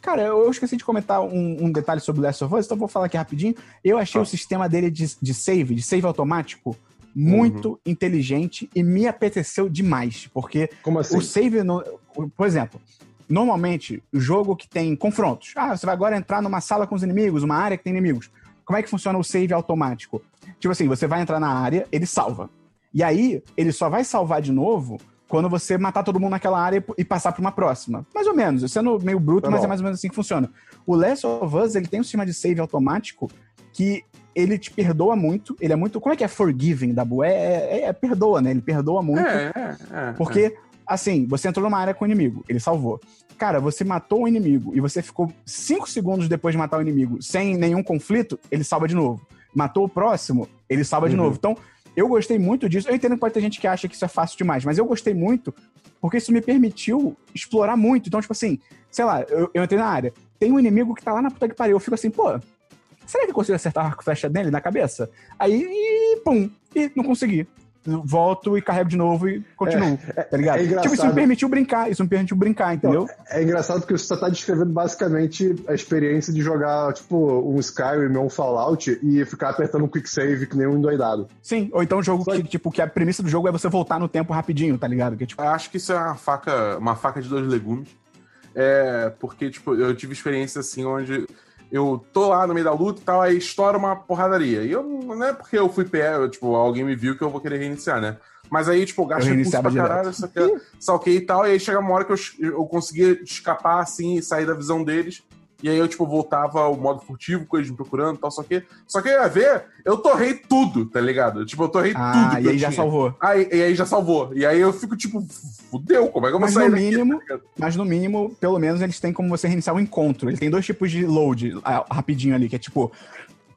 Cara, eu esqueci de comentar um, um, detalhe sobre o Last of Us, então vou falar aqui rapidinho. Eu achei ah. o sistema dele de, de save, de save automático, muito uhum. inteligente e me apeteceu demais. Porque Como assim? o save, no, por exemplo, normalmente, o jogo que tem confrontos. Ah, você vai agora entrar numa sala com os inimigos, uma área que tem inimigos. Como é que funciona o save automático? Tipo assim, você vai entrar na área, ele salva. E aí, ele só vai salvar de novo quando você matar todo mundo naquela área e passar para uma próxima. Mais ou menos, sendo meio bruto, tá mas é mais ou menos assim que funciona. O Last of Us, ele tem um sistema de save automático que ele te perdoa muito. Ele é muito. Como é que é forgiving, Dabu? É, é, é perdoa, né? Ele perdoa muito. É, é, é porque, é. assim, você entrou numa área com o inimigo, ele salvou. Cara, você matou o inimigo e você ficou cinco segundos depois de matar o inimigo sem nenhum conflito, ele salva de novo. Matou o próximo, ele salva uhum. de novo. Então, eu gostei muito disso. Eu entendo que pode ter gente que acha que isso é fácil demais, mas eu gostei muito porque isso me permitiu explorar muito. Então, tipo assim, sei lá, eu, eu entrei na área, tem um inimigo que tá lá na puta que pariu. Eu fico assim, pô, será que eu consigo acertar arco flecha dele na cabeça? Aí, e, pum, e não consegui volto e carrego de novo e continuo, é, tá ligado? É tipo, isso me permitiu brincar, isso me permitiu brincar, entendeu? é engraçado porque você só tá descrevendo basicamente a experiência de jogar, tipo, um Skyrim ou um Fallout e ficar apertando um quick save que nem um endoidado. Sim, ou então um jogo que, tipo, que a premissa do jogo é você voltar no tempo rapidinho, tá ligado? Que, tipo... Eu acho que isso é uma faca, uma faca de dois legumes. É, porque, tipo, eu tive experiência assim onde eu tô lá no meio da luta e tal, aí estoura uma porradaria. E eu não é porque eu fui pé, tipo, alguém me viu que eu vou querer reiniciar, né? Mas aí, tipo, eu gasto recurso pra caralho, salquei e tal, e aí chega uma hora que eu, eu conseguia escapar assim e sair da visão deles. E aí eu, tipo, voltava ao modo furtivo, com eles me procurando e tal, só que. Só que eu ia ver, eu torrei tudo, tá ligado? Tipo, eu torrei ah, tudo. E aí já salvou. Aí, e aí já salvou. E aí eu fico, tipo, fudeu, como é que eu vou mas sair no mínimo, daqui, tá Mas no mínimo, pelo menos, eles têm como você reiniciar o encontro. Ele tem dois tipos de load ah, rapidinho ali, que é tipo.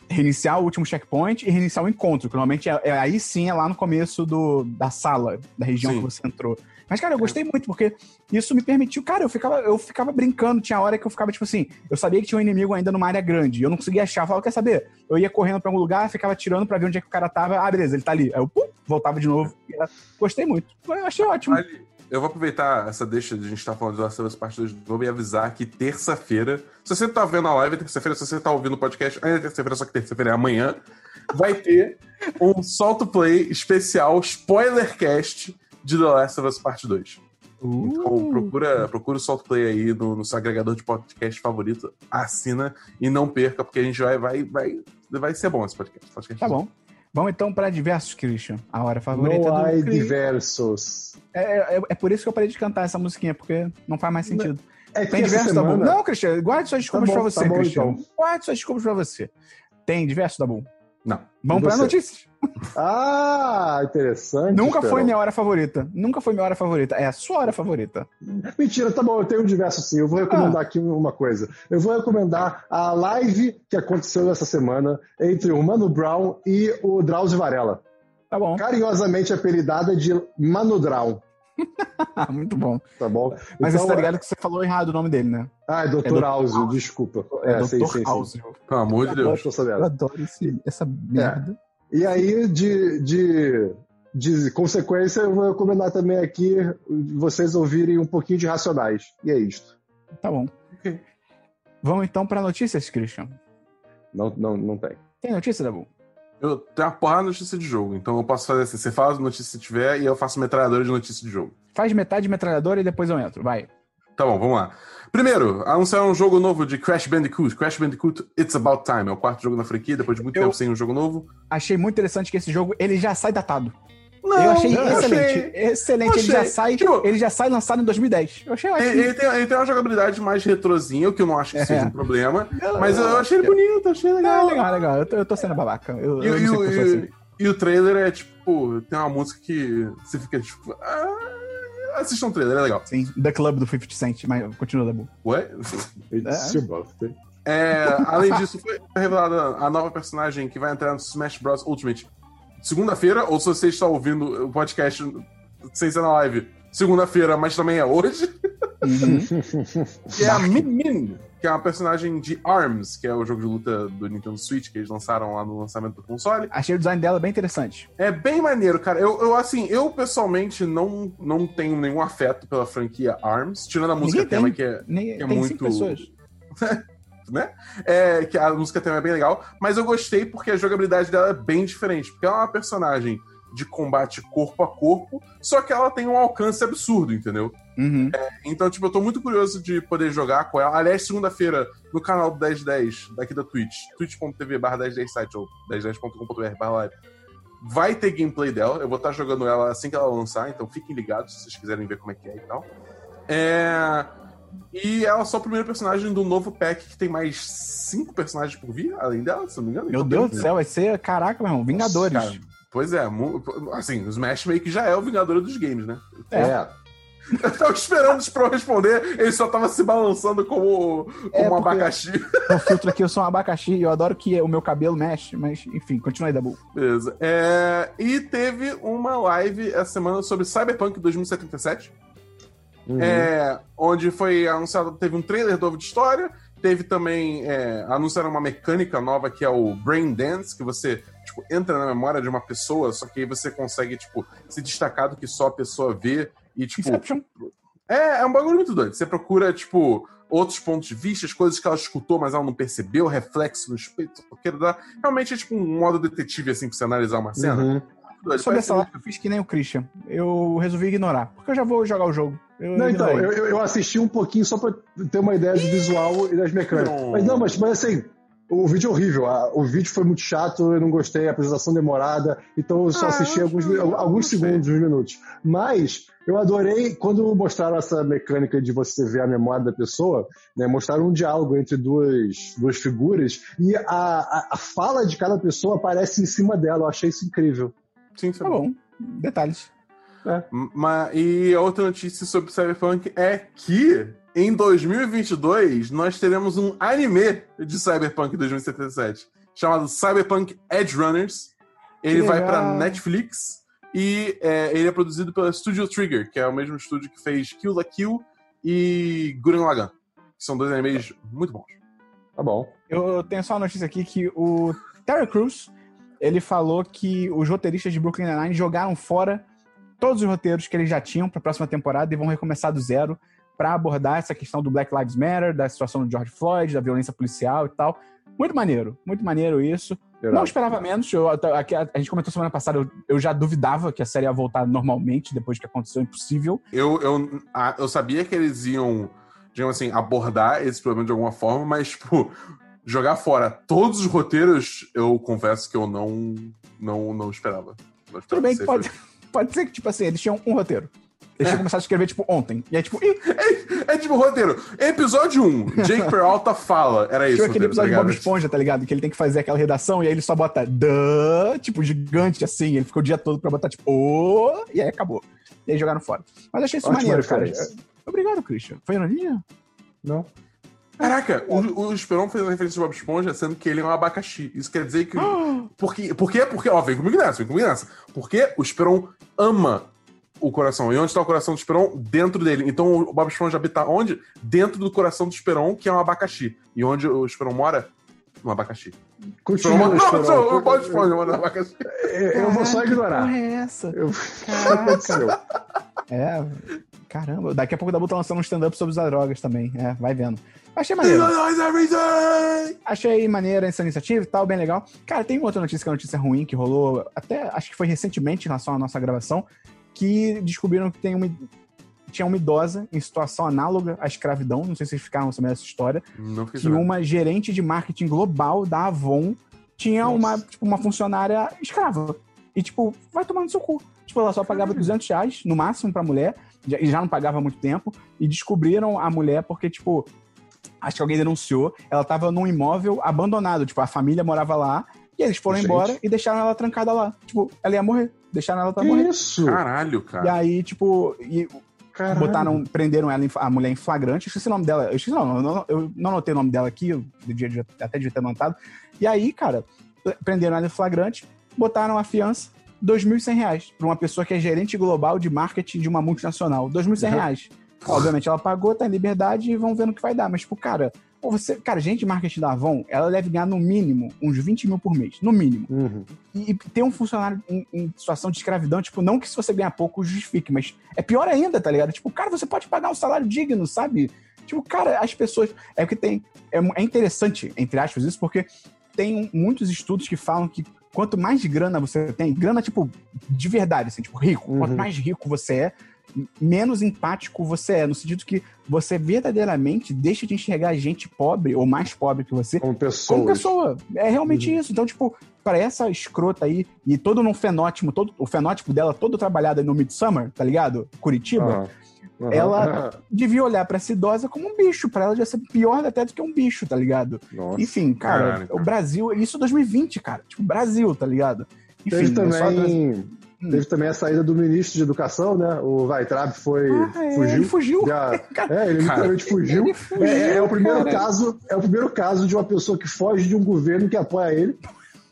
Reiniciar o último checkpoint e reiniciar o encontro, que normalmente é, é aí sim é lá no começo do, da sala, da região sim. que você entrou. Mas, cara, eu gostei muito, porque isso me permitiu. Cara, eu ficava, eu ficava brincando. Tinha hora que eu ficava, tipo assim, eu sabia que tinha um inimigo ainda numa área grande. E eu não conseguia achar. Eu falava, quer saber? Eu ia correndo pra algum lugar, ficava tirando pra ver onde é que o cara tava. Ah, beleza, ele tá ali. Aí eu, pum, voltava de novo. Gostei muito. Eu achei ótimo. Eu vou aproveitar essa deixa de a gente estar tá falando de Last of Us Part 2 de novo e avisar que terça-feira, se você tá vendo a live, é terça-feira, se você tá ouvindo o podcast, ainda é terça-feira, só que terça-feira é amanhã, vai ter um solto play especial spoilercast de The Last of Us Part 2. Uh. Então procura, procura o Salt Play aí no, no seu agregador de podcast favorito, assina e não perca, porque a gente vai, vai, vai, vai ser bom esse podcast. podcast tá bom. Vamos então para diversos, Christian. A hora favorita não do Christian. diversos. É, é, é, por isso que eu parei de cantar essa musiquinha, porque não faz mais sentido. É Tem diversos semana... da Não, Christian, guarde suas desculpas tá bom, pra você, tá bom, Christian. Então. Guarde suas desculpas pra você. Tem diversos da bom? Vamos para notícias. Ah, interessante. Nunca Esperão. foi minha hora favorita. Nunca foi minha hora favorita. É a sua hora favorita. Mentira, tá bom, eu tenho um diverso sim. Eu vou recomendar ah. aqui uma coisa. Eu vou recomendar a live que aconteceu essa semana entre o Mano Brown e o Drauzio Varela. Tá bom. Carinhosamente apelidada de Mano Brown. (laughs) Muito bom. Tá bom. Mas então, você tá ligado que você falou errado o nome dele, né? Ah, é Dr. É Áuzio, desculpa. É, é Dr. Áuzio. Pelo amor de Deus. Eu, eu adoro esse, essa merda. É. E aí, de, de, de consequência, eu vou recomendar também aqui vocês ouvirem um pouquinho de Racionais. E é isto. Tá bom. Okay. Vamos então para notícias, Christian? Não, não, não tem. Tem notícia, Dabu? Eu tenho uma porrada de notícia de jogo, então eu posso fazer assim: você fala as notícias se tiver e eu faço metralhadora de notícia de jogo. Faz metade de metralhadora e depois eu entro, vai. Tá bom, vamos lá. Primeiro, anunciaram um jogo novo de Crash Bandicoot. Crash Bandicoot It's About Time. É o quarto jogo na franquia, depois de muito eu tempo sem um jogo novo. Achei muito interessante que esse jogo ele já sai datado. Não, eu achei excelente. Achei... Excelente. Achei. Ele, já sai, tipo, ele já sai lançado em 2010. Eu achei ótimo. Ele, ele, tem, ele tem uma jogabilidade mais retrozinha, o que eu não acho que é. seja um problema. mas eu achei ele bonito, achei legal. Não, legal, legal. Eu tô, eu tô sendo babaca. Eu, e, eu e, e, assim. e, o trailer é tipo, tem uma música que você fica tipo. Ah, assistam o trailer, é legal. Sim, The Club do 50 Cent, mas continua da boa. Ué? (laughs) Your birthday. É, além disso, foi revelada a nova personagem que vai entrar no Smash Bros. Ultimate segunda-feira, ou se você está ouvindo o podcast sem ser na live, segunda-feira, mas também é hoje. Uhum. (laughs) que é a Min Min, que é uma personagem de ARMS, que é o jogo de luta do Nintendo Switch que eles lançaram lá no lançamento do console. Achei o design dela bem interessante. É bem maneiro, cara. Eu, eu assim, eu pessoalmente não, não tenho nenhum afeto pela franquia ARMS, tirando a música Ninguém tema, tem. que é, Nem, que é muito. cinco pessoas. (laughs) né? É, que a música tema é bem legal, mas eu gostei porque a jogabilidade dela é bem diferente, porque ela é uma personagem de combate corpo a corpo, só que ela tem um alcance absurdo, entendeu? Uhum. Então, tipo, eu tô muito curioso de poder jogar com ela. Aliás, segunda-feira, no canal do 1010, daqui da Twitch, twitch.tv barra 1010site ou 1010.com.br barra live, vai ter gameplay dela. Eu vou estar jogando ela assim que ela lançar, então fiquem ligados se vocês quiserem ver como é que é e tal. É... E ela é só a primeira personagem do novo pack que tem mais cinco personagens por vir, além dela, se não me engano. Meu Então, Deus do céu, vai ser, caraca, meu irmão, Vingadores. Cara, pois é, assim, o Smash meio que já é o Vingador dos games, né? É. É. (laughs) Eu tava esperando o Sproul responder, ele só tava se balançando como, como É, um abacaxi. O filtro aqui, eu sou um abacaxi, eu adoro que o meu cabelo mexe, mas enfim, continua aí, Dabu. Beleza. É, e teve uma live essa semana sobre Cyberpunk 2077, Uhum. é, onde foi anunciado, teve um trailer novo de história, teve também, é, anunciaram uma mecânica nova que é o Brain Dance, que você, tipo, entra na memória de uma pessoa, só que aí você consegue, tipo, se destacar do que só a pessoa vê e, tipo... Inception. É, é um bagulho muito doido. Você procura, tipo, outros pontos de vista, as coisas que ela escutou, mas ela não percebeu, reflexo no espelho, dá. Realmente é tipo um modo detetive, assim, pra você analisar uma cena. Uhum. Sobre essa live, eu fiz que nem o Christian. Eu resolvi ignorar, porque eu já vou jogar o jogo. Eu Não, então, eu, eu- assisti um pouquinho só pra ter uma ideia do visual e das mecânicas. Não. Mas não, mas, mas assim, o vídeo é horrível. a- o vídeo foi muito chato, eu não gostei, a apresentação demorada, então eu só Ah, assisti eu alguns, alguns segundos, uns minutos. Mas eu adorei quando mostraram essa mecânica de você ver a memória da pessoa, né? Mostraram um diálogo entre duas, duas figuras e a, a, a fala de cada pessoa aparece em cima dela. Eu achei isso incrível. Sim, Tá bom, detalhes. Ma- e a outra notícia sobre Cyberpunk é que em 2022 nós teremos um anime de Cyberpunk 2077 chamado Cyberpunk Edge Runners. Ele vai pra Netflix e é, ele é produzido pela Studio Trigger, que é o mesmo estúdio que fez Kill la Kill e Gurren Lagann, que são dois animes muito bons. Tá bom. Eu tenho só uma notícia aqui que o Terry Crews, ele falou que os roteiristas de Brooklyn Nine-Nine jogaram fora todos os roteiros que eles já tinham para a próxima temporada e vão recomeçar do zero para abordar essa questão do Black Lives Matter, da situação do George Floyd, da violência policial e tal. Muito maneiro, muito maneiro isso. Não esperava menos. Eu, a, a- a gente comentou semana passada, eu, eu já duvidava que a série ia voltar normalmente depois que aconteceu, impossível. Eu, eu, a- eu sabia que eles iam, digamos assim, abordar esse problema de alguma forma, mas, tipo, jogar fora todos os roteiros, eu confesso que eu não, não, não esperava. Não esperava Tudo bem que pode, pode ser que, tipo assim, eles tinham um roteiro. Eles tinham começado a escrever, tipo, ontem. E aí, tipo, ih, É tipo roteiro. Episódio 1, Jake Peralta fala. Era isso. Tinha aquele roteiro, tá episódio de Bob? Esponja, tá ligado? Que ele tem que fazer aquela redação e aí ele só bota the, tipo, gigante assim. Ele ficou o dia todo pra botar, tipo, o, e aí acabou. E aí jogaram fora. Mas achei isso Ótima maneiro, cara. referência. Obrigado, Christian. Foi ironia? Não? Caraca, o, o Esperon fez uma referência de Bob Esponja, sendo que ele é um abacaxi. Isso quer dizer que. (gasps) Por quê? Por quê? Porque, ó, vem comigo nessa, vem comigo nessa. Porque o Esperon ama o coração. E onde está o coração do Esperon? Dentro dele. Então o Bob Esponja habita onde? Dentro do coração do Esperon, que é um abacaxi. E onde o Esperon mora? No abacaxi. Continua. Não, Esperon. não, o Bob Esponja mora no abacaxi. Eu vou só ignorar. Que porra é essa? Eu... Caraca. (laughs) É, caramba. Daqui a pouco o Dabu tá lançando um stand-up sobre as drogas também. É, vai vendo. Achei maneiro. Achei maneira essa iniciativa e tal, bem legal. Cara, tem outra notícia que é uma notícia ruim que rolou, até acho que foi recentemente em relação à nossa gravação, que descobriram que tem uma, tinha uma idosa em situação análoga à escravidão, não sei se vocês ficaram sabendo essa história, Não que sabendo. uma gerente de marketing global da Avon tinha Nossa. uma, tipo, uma funcionária escrava. E, tipo, vai tomar no seu cu. Tipo, ela só pagava 200 reais, no máximo, pra mulher, já- e já não pagava há muito tempo, e descobriram a mulher porque, tipo, acho que alguém denunciou, ela tava num imóvel abandonado, tipo, a família morava lá, e eles foram Gente. embora e deixaram ela trancada lá. Tipo, ela ia morrer, deixaram ela pra Que morrer. isso? Caralho, E cara. aí, tipo, e Caralho. Botaram, prenderam ela, a mulher em flagrante. Eu esqueci o nome dela. Eu esqueci, não, não, eu não anotei o nome dela aqui, eu devia, até devia ter anotado. E aí, cara, prenderam ela em flagrante, botaram a fiança, R$ 2.100 para uma pessoa que é gerente global de marketing de uma multinacional. R$ 2.100. Uhum. Obviamente ela pagou, tá em liberdade e vão vendo o que vai dar. Mas, tipo, cara, você, cara, gente de marketing da Avon, ela deve ganhar no mínimo uns 20 mil por mês. No mínimo. Uhum. E, e, ter um funcionário em, em, situação de escravidão, tipo, não que se você ganhar pouco justifique, mas é pior ainda, tá ligado? Tipo, cara, você pode pagar um salário digno, sabe? Tipo, cara, as pessoas. É que tem. É, é interessante, entre aspas, isso, porque tem muitos estudos que falam que quanto mais grana você tem, grana, tipo, de verdade, assim, tipo, rico, uhum. quanto mais rico você é, menos empático você é, no sentido que você verdadeiramente deixa de enxergar gente pobre ou mais pobre que você como, pessoa. como pessoa. É realmente uhum. isso. Então, tipo, para essa escrota aí, e todo no fenótipo, todo, o fenótipo dela todo trabalhado no Midsummer, tá ligado? Curitiba. Uhum Uhum. Ela (laughs) devia olhar para essa idosa como um bicho, para ela já ser pior até do que um bicho, tá ligado? Nossa, Enfim, cara, o Brasil, isso 2020, cara, tipo, Brasil, tá ligado? Enfim, teve também, hum. teve também a saída do ministro de Educação, né? O Weitraub foi ah, é, fugiu. Ele fugiu. Já, (laughs) é, ele literalmente fugiu. Ele fugiu é, é, o primeiro cara. caso, é o primeiro caso de uma pessoa que foge de um governo que apoia ele.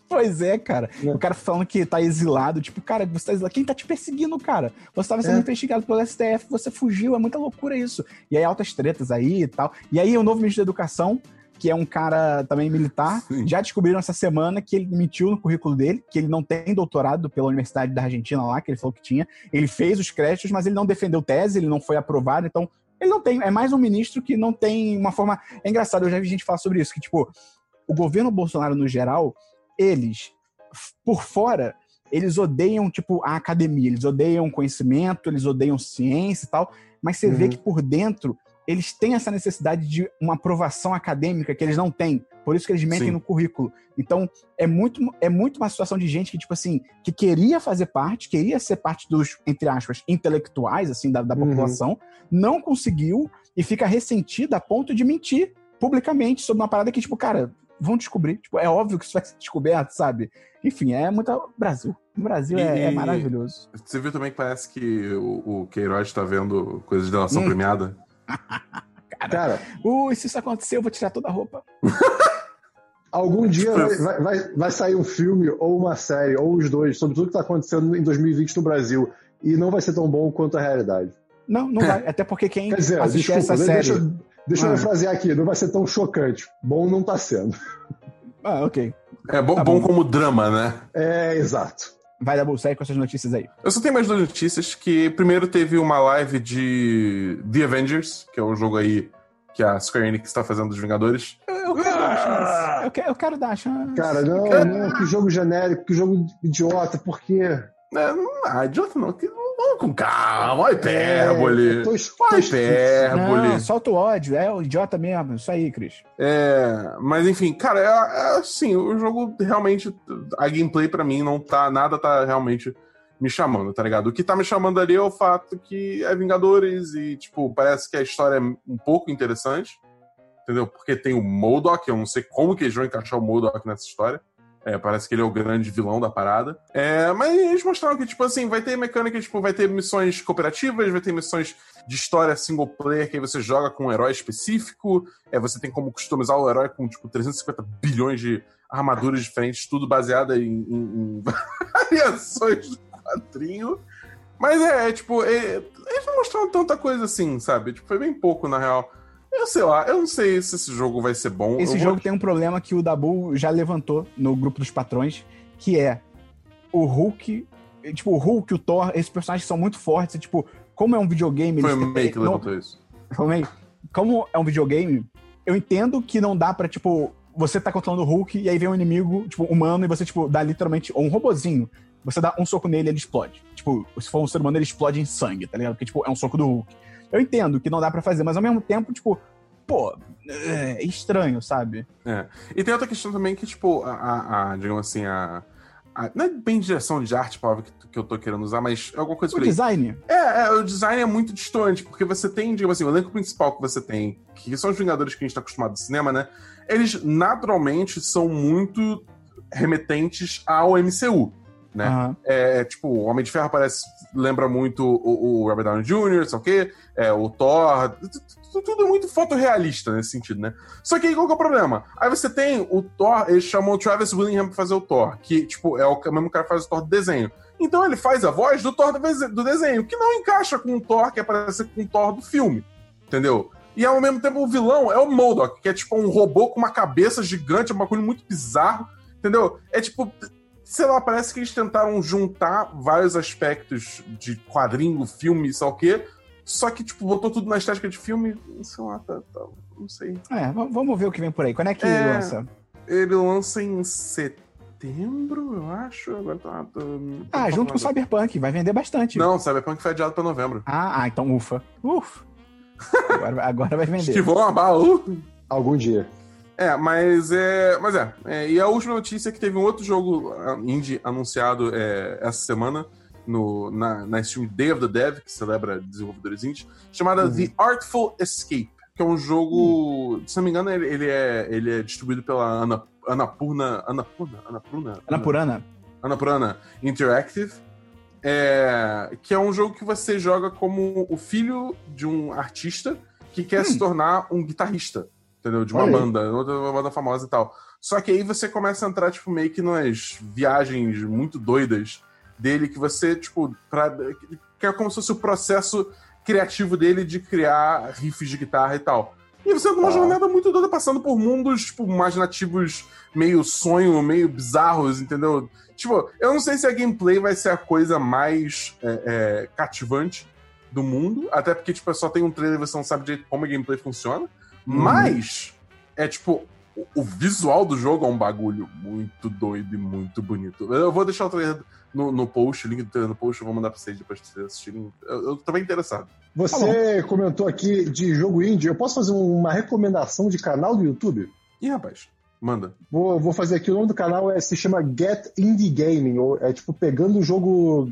Pois é, cara. É. O cara falando que tá exilado. Tipo, cara, você tá exilado. Quem tá te perseguindo, cara? Você tava sendo é. investigado pelo STF, você fugiu. É muita loucura isso. E aí, altas tretas aí e tal. E aí, o novo ministro da Educação, que é um cara também militar, Sim. já descobriram essa semana que ele mentiu no currículo dele, que ele não tem doutorado pela Universidade da Argentina lá, que ele falou que tinha. Ele fez os créditos, mas ele não defendeu tese, ele não foi aprovado, então ele não tem. É mais um ministro que não tem uma forma. É engraçado, eu já vi gente falar sobre isso, que, tipo, o governo Bolsonaro, no geral, eles, por fora, eles odeiam, tipo, a academia, eles odeiam conhecimento, eles odeiam ciência e tal, mas você uhum. vê que por dentro eles têm essa necessidade de uma aprovação acadêmica que eles não têm. Por isso que eles mentem Sim. no currículo. Então, é muito, é muito uma situação de gente que, tipo assim, que queria fazer parte, queria ser parte dos, entre aspas, intelectuais, assim, da, da uhum. população, não conseguiu e fica ressentida a ponto de mentir publicamente sobre uma parada que, tipo, cara, vão descobrir. Tipo, é óbvio que isso vai ser descoberto, sabe? Enfim, é muito. Brasil. O Brasil e, é, é, maravilhoso. Você viu também que parece que o, o Queiroz tá vendo coisas de delação hum. premiada? (laughs) Cara, Cara, ui, se isso acontecer, eu vou tirar toda a roupa. (laughs) Algum dia vai, vai, vai, sair um filme ou uma série, ou os dois, sobre tudo que está acontecendo em 2020 no Brasil. E não vai ser tão bom quanto a realidade. Não, não vai. (laughs) Até porque quem Quer dizer, assistir desculpa, essa série. Deixa, Deixa ah. eu frasear aqui, não vai ser tão chocante. Bom não tá sendo. Ah, ok. É bom, tá bom. bom como drama, né? É, exato. Vai dar bolsa aí com essas notícias aí. Eu só tenho mais duas notícias, que primeiro teve uma live de The Avengers, que é o um jogo aí que a Square Enix está fazendo dos Vingadores. Eu, quero ah! dar a chance. Eu quero, eu quero dar a chance. Cara, não, não, que jogo genérico, que jogo idiota, por quê? É, não, ah, idiota não, que Vamos com calma, olha hipérbole. É, tô, tô hipérbole. Não, solta o ódio, é o idiota mesmo. Isso aí, Cris. É, mas enfim, cara, é, é, assim, o jogo realmente, a gameplay para mim não tá, nada tá realmente me chamando, tá ligado? O que tá me chamando ali é o fato que é Vingadores e, tipo, parece que a história é um pouco interessante, entendeu? Porque tem o Modok, eu não sei como que eles vão encaixar o Modok nessa história. É, parece que ele é o grande vilão da parada. É, mas eles mostraram que, tipo assim, vai ter mecânica, tipo, vai ter missões cooperativas, vai ter missões de história single player que aí você joga com um herói específico. É, você tem como customizar o herói com, tipo, 350 bilhões de armaduras diferentes, tudo baseado em, em, em (laughs) variações do quadrinho. Mas é, é tipo, é, eles não mostraram tanta coisa assim, sabe? Tipo, foi bem pouco, na real. Eu sei lá, eu não sei se esse jogo vai ser bom. Esse eu jogo vou... tem um problema que o Dabu já levantou no grupo dos patrões, que é o Hulk. Tipo, o Hulk, o Thor, esses personagens são muito fortes. E, tipo, como é um videogame. Foi o May que levantou isso. Foi. Como é um videogame, eu entendo que não dá pra, tipo, você tá controlando o Hulk e aí vem um inimigo, tipo, humano, e você, tipo, dá literalmente. Ou um robozinho. Você dá um soco nele e ele explode. Tipo, se for um ser humano, ele explode em sangue, tá ligado? Porque, tipo, é um soco do Hulk. Eu entendo que não dá para fazer, mas ao mesmo tempo, tipo, pô, é estranho, sabe? É. E tem outra questão também que, tipo, a, a, a digamos assim, a, a, Não é bem direção de arte, palavra que, que eu tô querendo usar, mas é alguma coisa O design? É, é, o design é muito distante, porque você tem, digamos assim, o elenco principal que você tem, que são os Vingadores que a gente tá acostumado no cinema, né? Eles naturalmente são muito remetentes ao MCU. Né? Aham. É, é, tipo, o Homem de Ferro parece, lembra muito o, o Robert Downey Jr., sei o quê, é, o Thor, tu- tu- tudo muito fotorrealista nesse sentido, né? Só que aí qual que é o problema? Aí você tem o Thor, ele chamou o Travis Willingham pra fazer o Thor, que, tipo, é o mesmo cara que faz o Thor do desenho. Então ele faz a voz do Thor do dese- do desenho, que não encaixa com o Thor que aparece com o Thor do filme, entendeu? E ao mesmo tempo o vilão é o Modok, que é tipo um robô com uma cabeça gigante, um bagulho muito bizarro, entendeu? É tipo, sei lá, parece que eles tentaram juntar vários aspectos de quadrinho, filme, sei lá o quê, só que, tipo, botou tudo na estética de filme, sei lá, tá, tá- não sei. É, vamos ver o que vem por aí. Quando é que É. lança? Ele lança em setembro, eu acho. Agora tá. tô- tô Ah, junto com o. Cyberpunk, vai vender bastante. Não, Cyberpunk foi adiado pra novembro. Ah, ah, então ufa. Ufa. (laughs) Agora, agora vai vender. Esquivou uma bala. uh. Algum dia. É, mas é. Mas é, é, E a última notícia é que teve um outro jogo ah, indie anunciado é, essa semana no, na, na Steam Day of the Dev, que celebra desenvolvedores indie, chamada Uhum. The Artful Escape, que é um jogo. Se não me engano, ele, ele é, ele é distribuído pela Ana, Anapurna. Anapurna? Anapurna? Ana Purana. Annapurna Interactive, é, que é um jogo que você joga como o filho de um artista que quer se tornar um guitarrista, entendeu? De uma Olha banda, outra uma banda famosa e tal. Só que aí você começa a entrar, tipo, meio que nas viagens muito doidas dele, que você, tipo, pra, que é como se fosse o processo criativo dele de criar riffs de guitarra e tal. E você numa Ah. jornada muito doida, passando por mundos, tipo, imaginativos meio sonho, meio bizarros, entendeu? Tipo, eu não sei se a gameplay vai ser a coisa mais é, é, cativante do mundo, até porque, tipo, só tem um trailer e você não sabe direito como a gameplay funciona, mas é, tipo, o, o visual do jogo é um bagulho muito doido e muito bonito. Eu vou deixar o trailer no, no post, o link do trailer no post, eu vou mandar pra vocês depois de vocês assistirem. Eu, eu tô bem interessado. Você comentou aqui de jogo indie. Eu posso fazer uma recomendação de canal do YouTube? Ih, rapaz, manda. Vou, vou fazer aqui. O nome do canal é, se chama Get Indie Gaming, ou é tipo pegando o jogo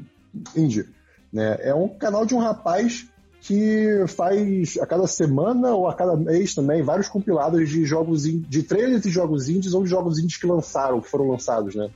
indie. Né? É um canal de um rapaz que faz a cada semana ou a cada mês também vários compilados de jogos de trailers de jogos indies ou de jogos indies que lançaram, que foram lançados, né?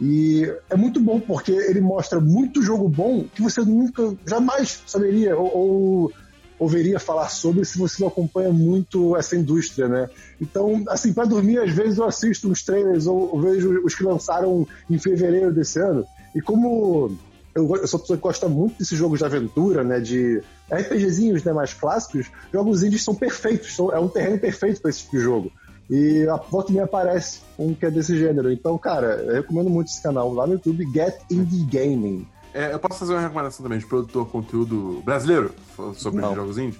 E é muito bom porque ele mostra muito jogo bom que você nunca, jamais saberia ou, ou ouviria falar sobre se você não acompanha muito essa indústria, né? Então, assim, para dormir, às vezes eu assisto uns trailers ou vejo os que lançaram em fevereiro desse ano. E como eu, eu sou uma pessoa que gosta muito desses jogos de aventura, né? De RPGzinhos né, mais clássicos, jogos indies são perfeitos, são, é um terreno perfeito para esse tipo de jogo. E a volta e meia aparece um que é desse gênero. Então, cara, eu recomendo muito esse canal lá no YouTube, Get Indie Gaming. É, eu posso fazer uma recomendação também de produtor de conteúdo brasileiro sobre Não. jogos indie?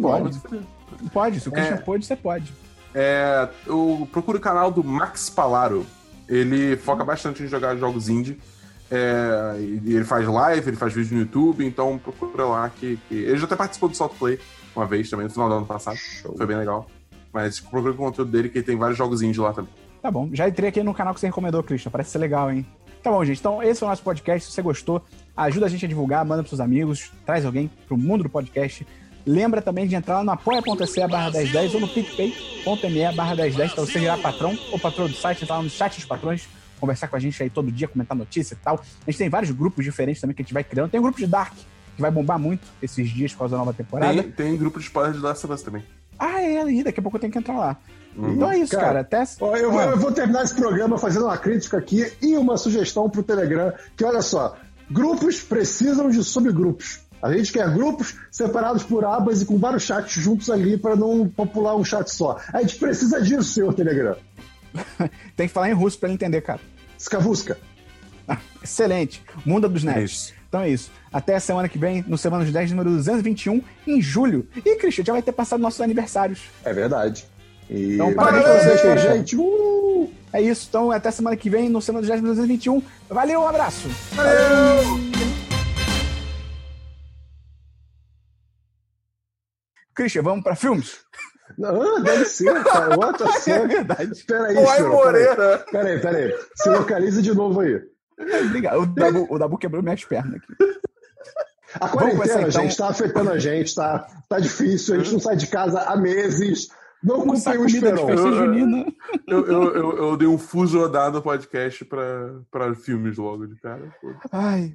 Pode. Pode, se o Christian É. pode, você pode. É, eu procuro o canal do Max Palaro. Ele foca bastante em jogar jogos indie. É, e ele faz live, ele faz vídeo no YouTube, então procura lá que, que- Ele já até participou do Salt Play uma vez também, no final do ano passado. Foi bem legal. Mas procura o conteúdo dele, que tem vários jogos indie lá também. Tá bom, já entrei aqui no canal que você recomendou, Christian. Parece ser legal, hein? Tá bom, gente. Então, esse foi o nosso podcast. Se você gostou, ajuda a gente a divulgar, manda pros seus amigos, traz alguém pro mundo do podcast. Lembra também de entrar lá no apoia.se barra 1010 ou no picpay.me barra 1010 pra você virar patrão ou patrão do site, entrar lá no chat dos patrões, conversar com a gente aí todo dia, comentar notícia e tal. A gente tem vários grupos diferentes também que a gente vai criando. Tem um grupo de Dark, que vai bombar muito esses dias por causa da nova temporada. Tem, tem grupo de spoiler de Last of Us também. Ah, é, e daqui a pouco eu tenho que entrar lá. Uhum. Então é isso, Cara, cara. Até. Ó, Eu, vou- Ah. eu vou terminar esse programa fazendo uma crítica aqui e uma sugestão pro Telegram, que olha só, grupos precisam de subgrupos. A gente quer grupos separados por abas e com vários chats juntos ali para não popular um chat só. A gente precisa disso, senhor Telegram. (laughs) Tem que falar em russo pra ele entender, cara. Skavusca. (laughs) Excelente. Mundo dos É Nerds. isso. Então é isso. Até a semana que vem, no Semana dos 10, número 221, em julho. E, Christian, já vai ter passado nossos aniversários. É verdade. E Então, parabéns pra vocês, Christian. gente. Uh! É isso. Então, até a semana que vem, no Semana dos 10, número 221. Valeu, um abraço. Christian, vamos pra filmes? Ah, deve ser, cara. What (laughs) the É fuck? verdade. Peraí, Uai, senhor. Moreira! Peraí, peraí. Se localiza de novo aí. Obrigado. O Dabu, o Dabu quebrou minhas pernas aqui. A quarentena, então. gente, tá afetando a gente, tá, tá difícil, a gente não sai de casa há meses. Não comprei o comida de Esperon. festa Eu-. Eu, eu, eu, eu dei um fuso dado no podcast pra, pra filmes logo de cara. Pô. Ai,